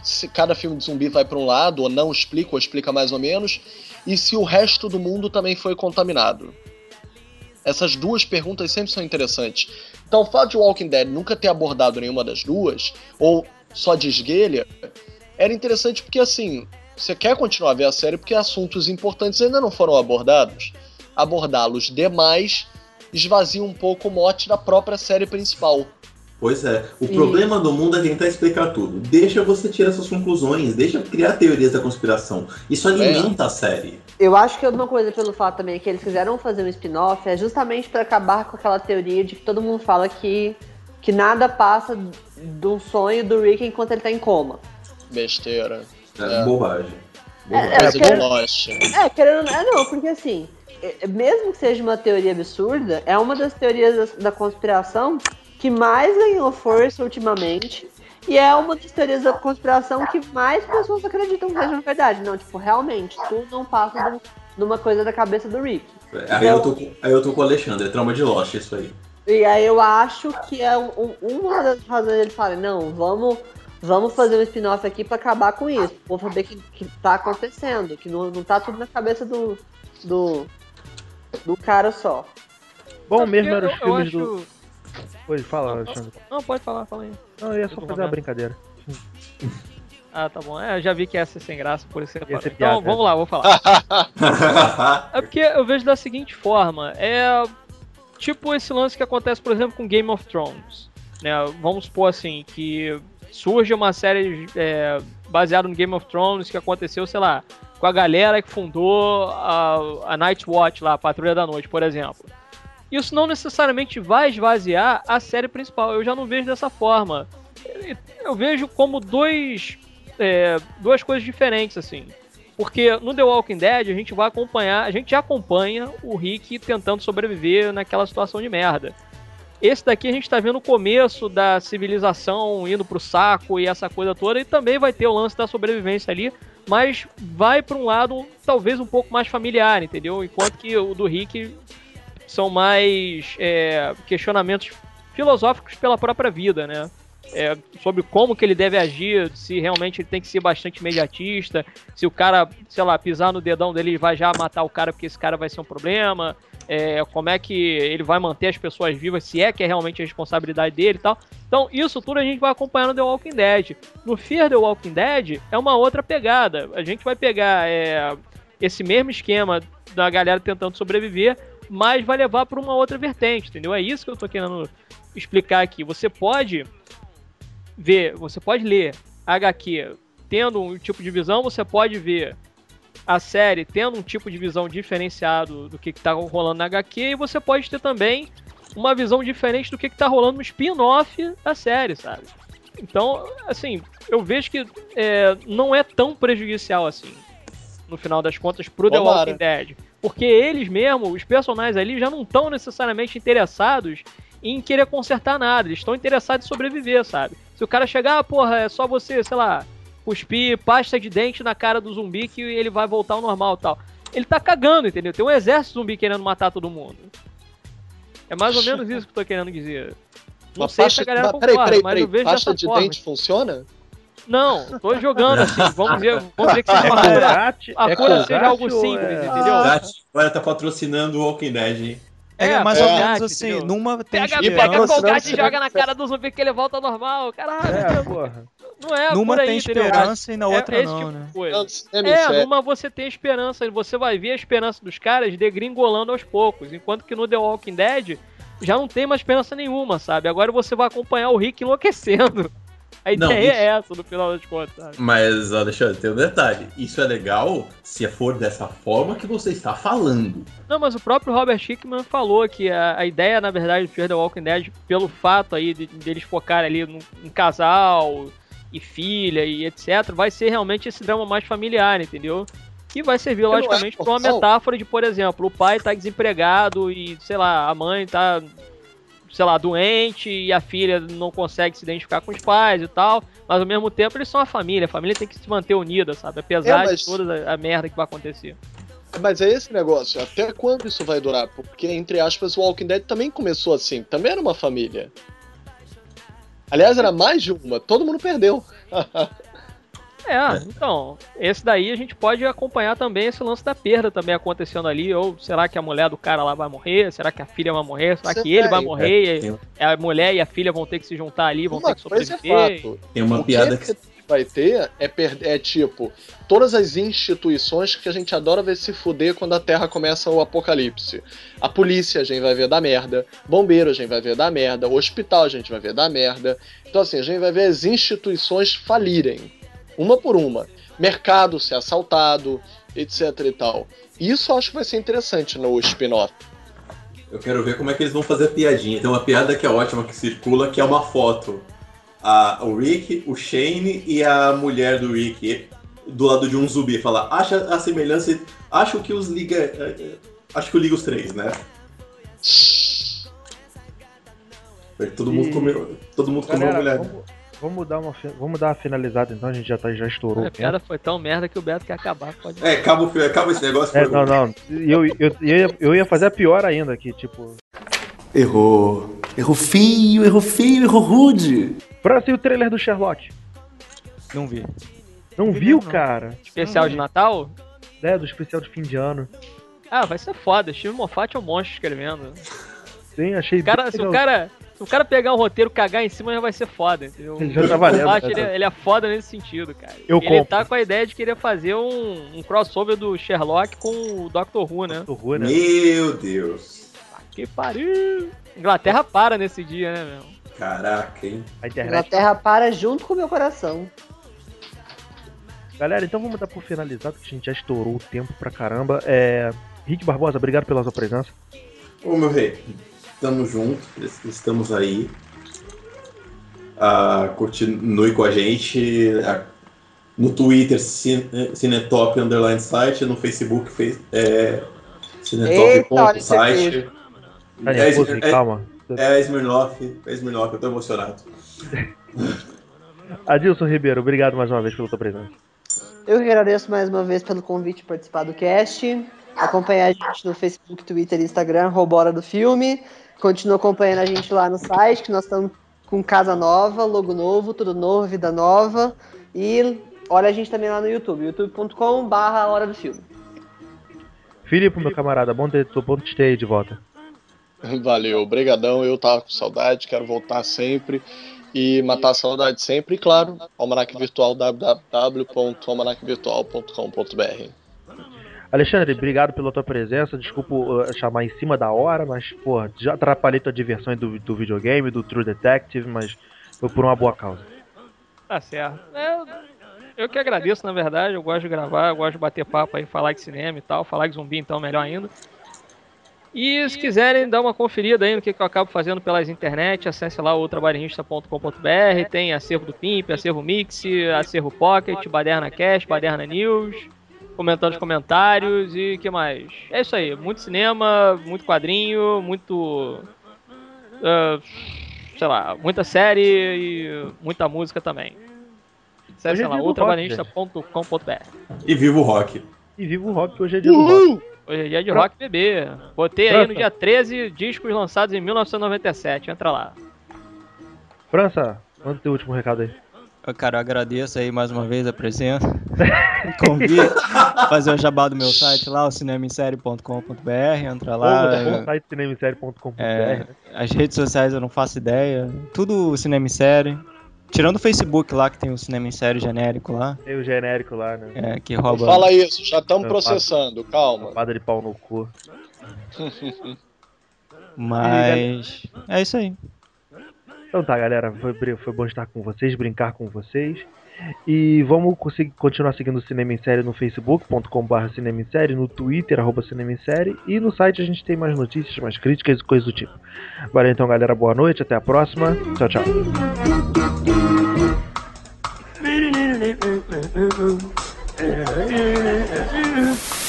Se cada filme de zumbi vai pra um lado, ou não explica, ou explica mais ou menos. E se o resto do mundo também foi contaminado. Essas duas perguntas sempre são interessantes. Então, o fato de Walking Dead nunca ter abordado nenhuma das duas, ou só de esguelha, era interessante porque, assim, você quer continuar a ver a série porque assuntos importantes ainda não foram abordados. Abordá-los demais esvazia um pouco o mote da própria série principal. Pois é. O E- problema do mundo é tentar explicar tudo. Deixa você tirar suas conclusões, deixa criar teorias da conspiração. Isso alimenta a série. Eu acho que uma coisa pelo fato também que eles quiseram fazer um spin-off é justamente pra acabar com aquela teoria de que todo mundo fala que, que nada passa de um sonho do Rick enquanto ele tá em coma. Besteira. É, É. bobagem. É, Bobagem. é, Coisa porque- do Lost. É, querendo é não, porque assim, é- mesmo que seja uma teoria absurda, é uma das teorias da, da conspiração que mais ganhou força ultimamente E é uma das teorias da conspiração que mais pessoas acreditam que seja verdade. Não, tipo, realmente, tudo não passa de, um- uma coisa da cabeça do Rick. Aí eu, tô, com- aí eu tô com o Alexandre, é trauma de Lost isso aí. E aí eu acho que é um- um- uma das razões dele falar, não, vamos, vamos fazer um spin-off aqui pra acabar com isso. Vou saber que, que tá acontecendo, que não, não tá tudo na cabeça do, do, do cara só. Bom mesmo Eu- eram os eu filmes acho- do. Oi, fala, Alexandre. Não, pode falar, fala aí. Não, eu ia só fazer uma brincadeira. Ah, tá bom. É, eu já vi que essa é sem graça por isso. Então, piada. vamos lá, vou falar. É porque eu vejo da seguinte forma, é tipo esse lance que acontece, por exemplo, com Game of Thrones. Né? Vamos supor assim, que surge uma série é, baseada no Game of Thrones que aconteceu, sei lá, com a galera que fundou a, a Night Watch lá, a Patrulha da Noite, por exemplo. Isso não necessariamente vai esvaziar a série principal. Eu já não vejo dessa forma. Eu vejo como dois, é, duas coisas diferentes, assim. Porque no The Walking Dead a gente vai acompanhar, a gente já acompanha o Rick tentando sobreviver naquela situação de merda. Esse daqui a gente tá vendo o começo da civilização indo pro saco e essa coisa toda, e também vai ter o lance da sobrevivência ali, mas vai pra um lado talvez um pouco mais familiar, entendeu? Enquanto que o do Rick são mais é, questionamentos filosóficos pela própria vida, né? É, sobre como que ele deve agir, se realmente ele tem que ser bastante imediatista, se o cara, sei lá, pisar no dedão dele ele vai já matar o cara porque esse cara vai ser um problema, é, como é que ele vai manter as pessoas vivas, se é que é realmente a responsabilidade dele e tal. Então, isso tudo a gente vai acompanhar no The Walking Dead. No Fear The Walking Dead é uma outra pegada. A gente vai pegar é, esse mesmo esquema da galera tentando sobreviver, mas vai levar para uma outra vertente, entendeu? É isso que eu tô querendo explicar aqui. Você pode ver, você pode ler HQ tendo um tipo de visão, você pode ver a série tendo um tipo de visão diferenciado do que, que tá rolando na HQ, e você pode ter também uma visão diferente do que, que tá rolando no spin-off da série, sabe? Então, assim, eu vejo que é, não é tão prejudicial assim, no final das contas, pro The Tomara. Walking Dead. Porque eles mesmo, os personagens ali, já não estão necessariamente interessados em querer consertar nada. Eles estão interessados em sobreviver, sabe? Se o cara chegar, ah, porra, é só você, sei lá, cuspir pasta de dente na cara do zumbi que ele vai voltar ao normal e tal. Ele tá cagando, entendeu? Tem um exército zumbi querendo matar todo mundo. É mais ou menos isso que eu tô querendo dizer. Não Uma sei pasta, se a galera mas peraí, concorda, peraí, mas peraí. eu vejo Pasta de forma. dente funciona? Não, tô jogando assim. Vamos ver, vamos ver que seja É uma cura. Colgate? A é cura seja algo simples, é- entendeu? Agora tá patrocinando o Walking Dead, hein? É, É, mais é. ou menos assim, entendeu? numa tem Pega, E pega a patrocinando Colgate e joga na cara do zumbi que ele volta ao normal. Caralho, É, porra. não é Numa por aí, tem entendeu? esperança e na É outra esse não, tipo né? coisa. É, sério. numa você tem esperança, você vai ver a esperança dos caras degringolando aos poucos, enquanto que no The Walking Dead já não tem mais esperança nenhuma, sabe? Agora você vai acompanhar o Rick enlouquecendo. A Não, ideia isso- é essa, no final das contas, sabe? Mas, Alexandre, tem um detalhe. Isso é legal se for dessa forma que você está falando. Não, mas o próprio Robert Hickman falou que a, a ideia, na verdade, do Fear the Walking Dead, pelo fato aí de, deles focarem ali num, num casal e filha e etc, vai ser realmente esse drama mais familiar, entendeu? Que vai servir, não logicamente, para uma metáfora de, por exemplo, o pai tá desempregado e, sei lá, a mãe tá, sei lá, doente e a filha não consegue se identificar com os pais e tal, mas ao mesmo tempo eles são a família, a família tem que se manter unida, sabe? Apesar É, mas- de toda a, a merda que vai acontecer. Mas é esse negócio, até quando isso vai durar? Porque, entre aspas, o Walking Dead também começou assim, também era uma família. Aliás, era mais de uma, todo mundo perdeu. É, então, esse daí a gente pode acompanhar também esse lance da perda também acontecendo ali, ou será que a mulher do cara lá vai morrer? Será que a filha vai morrer? Será Você que ele vai tem- morrer? E a mulher e a filha vão ter que se juntar ali, vão uma ter que coisa é sobreviver. fato. Tem uma o piada que que. vai ter é, per- é tipo, todas as instituições que a gente adora ver se fuder quando a Terra começa o apocalipse. A polícia a gente vai ver dar merda, bombeiro a gente vai ver dar merda, o hospital a gente vai ver dar merda. Então assim, a gente vai ver as instituições falirem, uma por uma. Mercado ser assaltado, etc e tal. Isso eu acho que vai ser interessante no spin-off. Eu quero ver como é que eles vão fazer a piadinha. Tem uma piada que é ótima que circula, que é uma foto. A, o Rick, o Shane e a mulher do Rick do lado de um zumbi. Fala, acha a semelhança. Acho que os liga. eh, Acho que eu ligo os três, né? Todo mundo E- comeu. Todo mundo comeu a Galera, mulher. vamos, Vamos dar uma, vamos dar uma finalizada então, a gente já, tá, já estourou. A o piada foi tão merda que o Beto quer acabar. Pode... É, acaba, o acaba esse negócio. É, não, não. Eu, eu, eu, ia, eu ia fazer a pior ainda aqui, tipo. Errou. Errou feio, errou feio, errou rude. França e o trailer do Sherlock. Não vi. Não vi viu, não. cara? Especial de Natal? É, do especial de fim de ano. Ah, vai ser foda. Steve Moffat é um monstro escrevendo. Sim, achei O cara, bem se, o legal. cara, se o cara pegar um roteiro e cagar em cima, já vai ser foda, entendeu? Ele já tá valendo, O né, ele, tá? é- ele é foda nesse sentido, cara. Eu ele compro. tá com a ideia de querer fazer um, um crossover do Sherlock com o Doctor Who, né? Do Who, né? Meu Deus. Que pariu! Inglaterra para nesse dia, né, meu? Caraca, hein? A internet. Inglaterra para junto com o meu coração. Galera, então vamos dar por finalizado, que a gente já estourou o tempo pra caramba. É... Rick Barbosa, obrigado pela sua presença. Ô meu rei, tamo junto, estamos aí. Ah, continue com a gente. no Twitter, Cine- Cinetop Underline Site, no Facebook, face, é, Cinetop.site. É, é? Calma. é Smirnoff, é Smirnoff, eu tô emocionado. Adilson Ribeiro, obrigado mais uma vez pela sua presença. Eu que agradeço mais uma vez pelo convite de participar do cast. Acompanhar a gente no Facebook, Twitter e Instagram, arroba Hora do Filme. Continua acompanhando a gente lá no site, que nós estamos com casa nova, logo novo, tudo novo, vida nova. E olha a gente também lá no YouTube, youtube.com barra Hora do Filme. Filipe, meu camarada, bom ter, bom te ter aí de volta. Valeu, obrigadão. Eu tava com saudade, quero voltar sempre e matar a saudade sempre. E claro, Almanac Virtual, www.almanacvirtual.com.br. Alexandre, obrigado pela tua presença. Desculpa uh, chamar em cima da hora, mas, pô, já atrapalhei tua diversão do, do videogame, do True Detective, mas foi por uma boa causa. Tá certo. É, eu que agradeço, na verdade. Eu gosto de gravar, eu gosto de bater papo aí, falar de cinema e tal. Falar de zumbi, então, melhor ainda. E se quiserem dar uma conferida aí no que, que eu acabo fazendo pelas internet, acesse lá o trabalhista.com.br. Tem acervo do Pimp, acervo Mix, acervo Pocket, Baderna Cash, Baderna News. Comentando os comentários e que mais? É isso aí. Muito cinema, muito quadrinho, muito. ah, sei lá, muita série e muita música também. É Acesse lá, dia do ultrabanista.com.br. E viva o rock. E viva o rock, que hoje é dia do rock. Hoje é dia de rock bebê. Botei aí no dia 13 discos lançados em 1997. Entra lá. França, manda teu último recado aí. Cara, eu agradeço aí mais uma vez a presença. o convite. Fazer o jabá do meu site lá, o cinemainsérie.com.br. Entra lá. No é, site cinemissérie.com.br. é, as redes sociais eu não faço ideia. Tudo Cinema em Série. Tirando o Facebook lá, que tem o Cinema em Série genérico lá. Tem o genérico lá, né? é, que Não rouba. fala isso, já estamos processando, calma. Lapada de pau no cu. Mas. É isso aí. Então tá, galera, foi, foi bom estar com vocês, brincar com vocês. E vamos conseguir continuar seguindo o Cinema em Série no facebook.com.br Cinema em Série, no Twitter, arroba Cinema em Série, e no site a gente tem mais notícias, mais críticas e coisas do tipo. Valeu então, galera, boa noite, até a próxima. Tchau, tchau.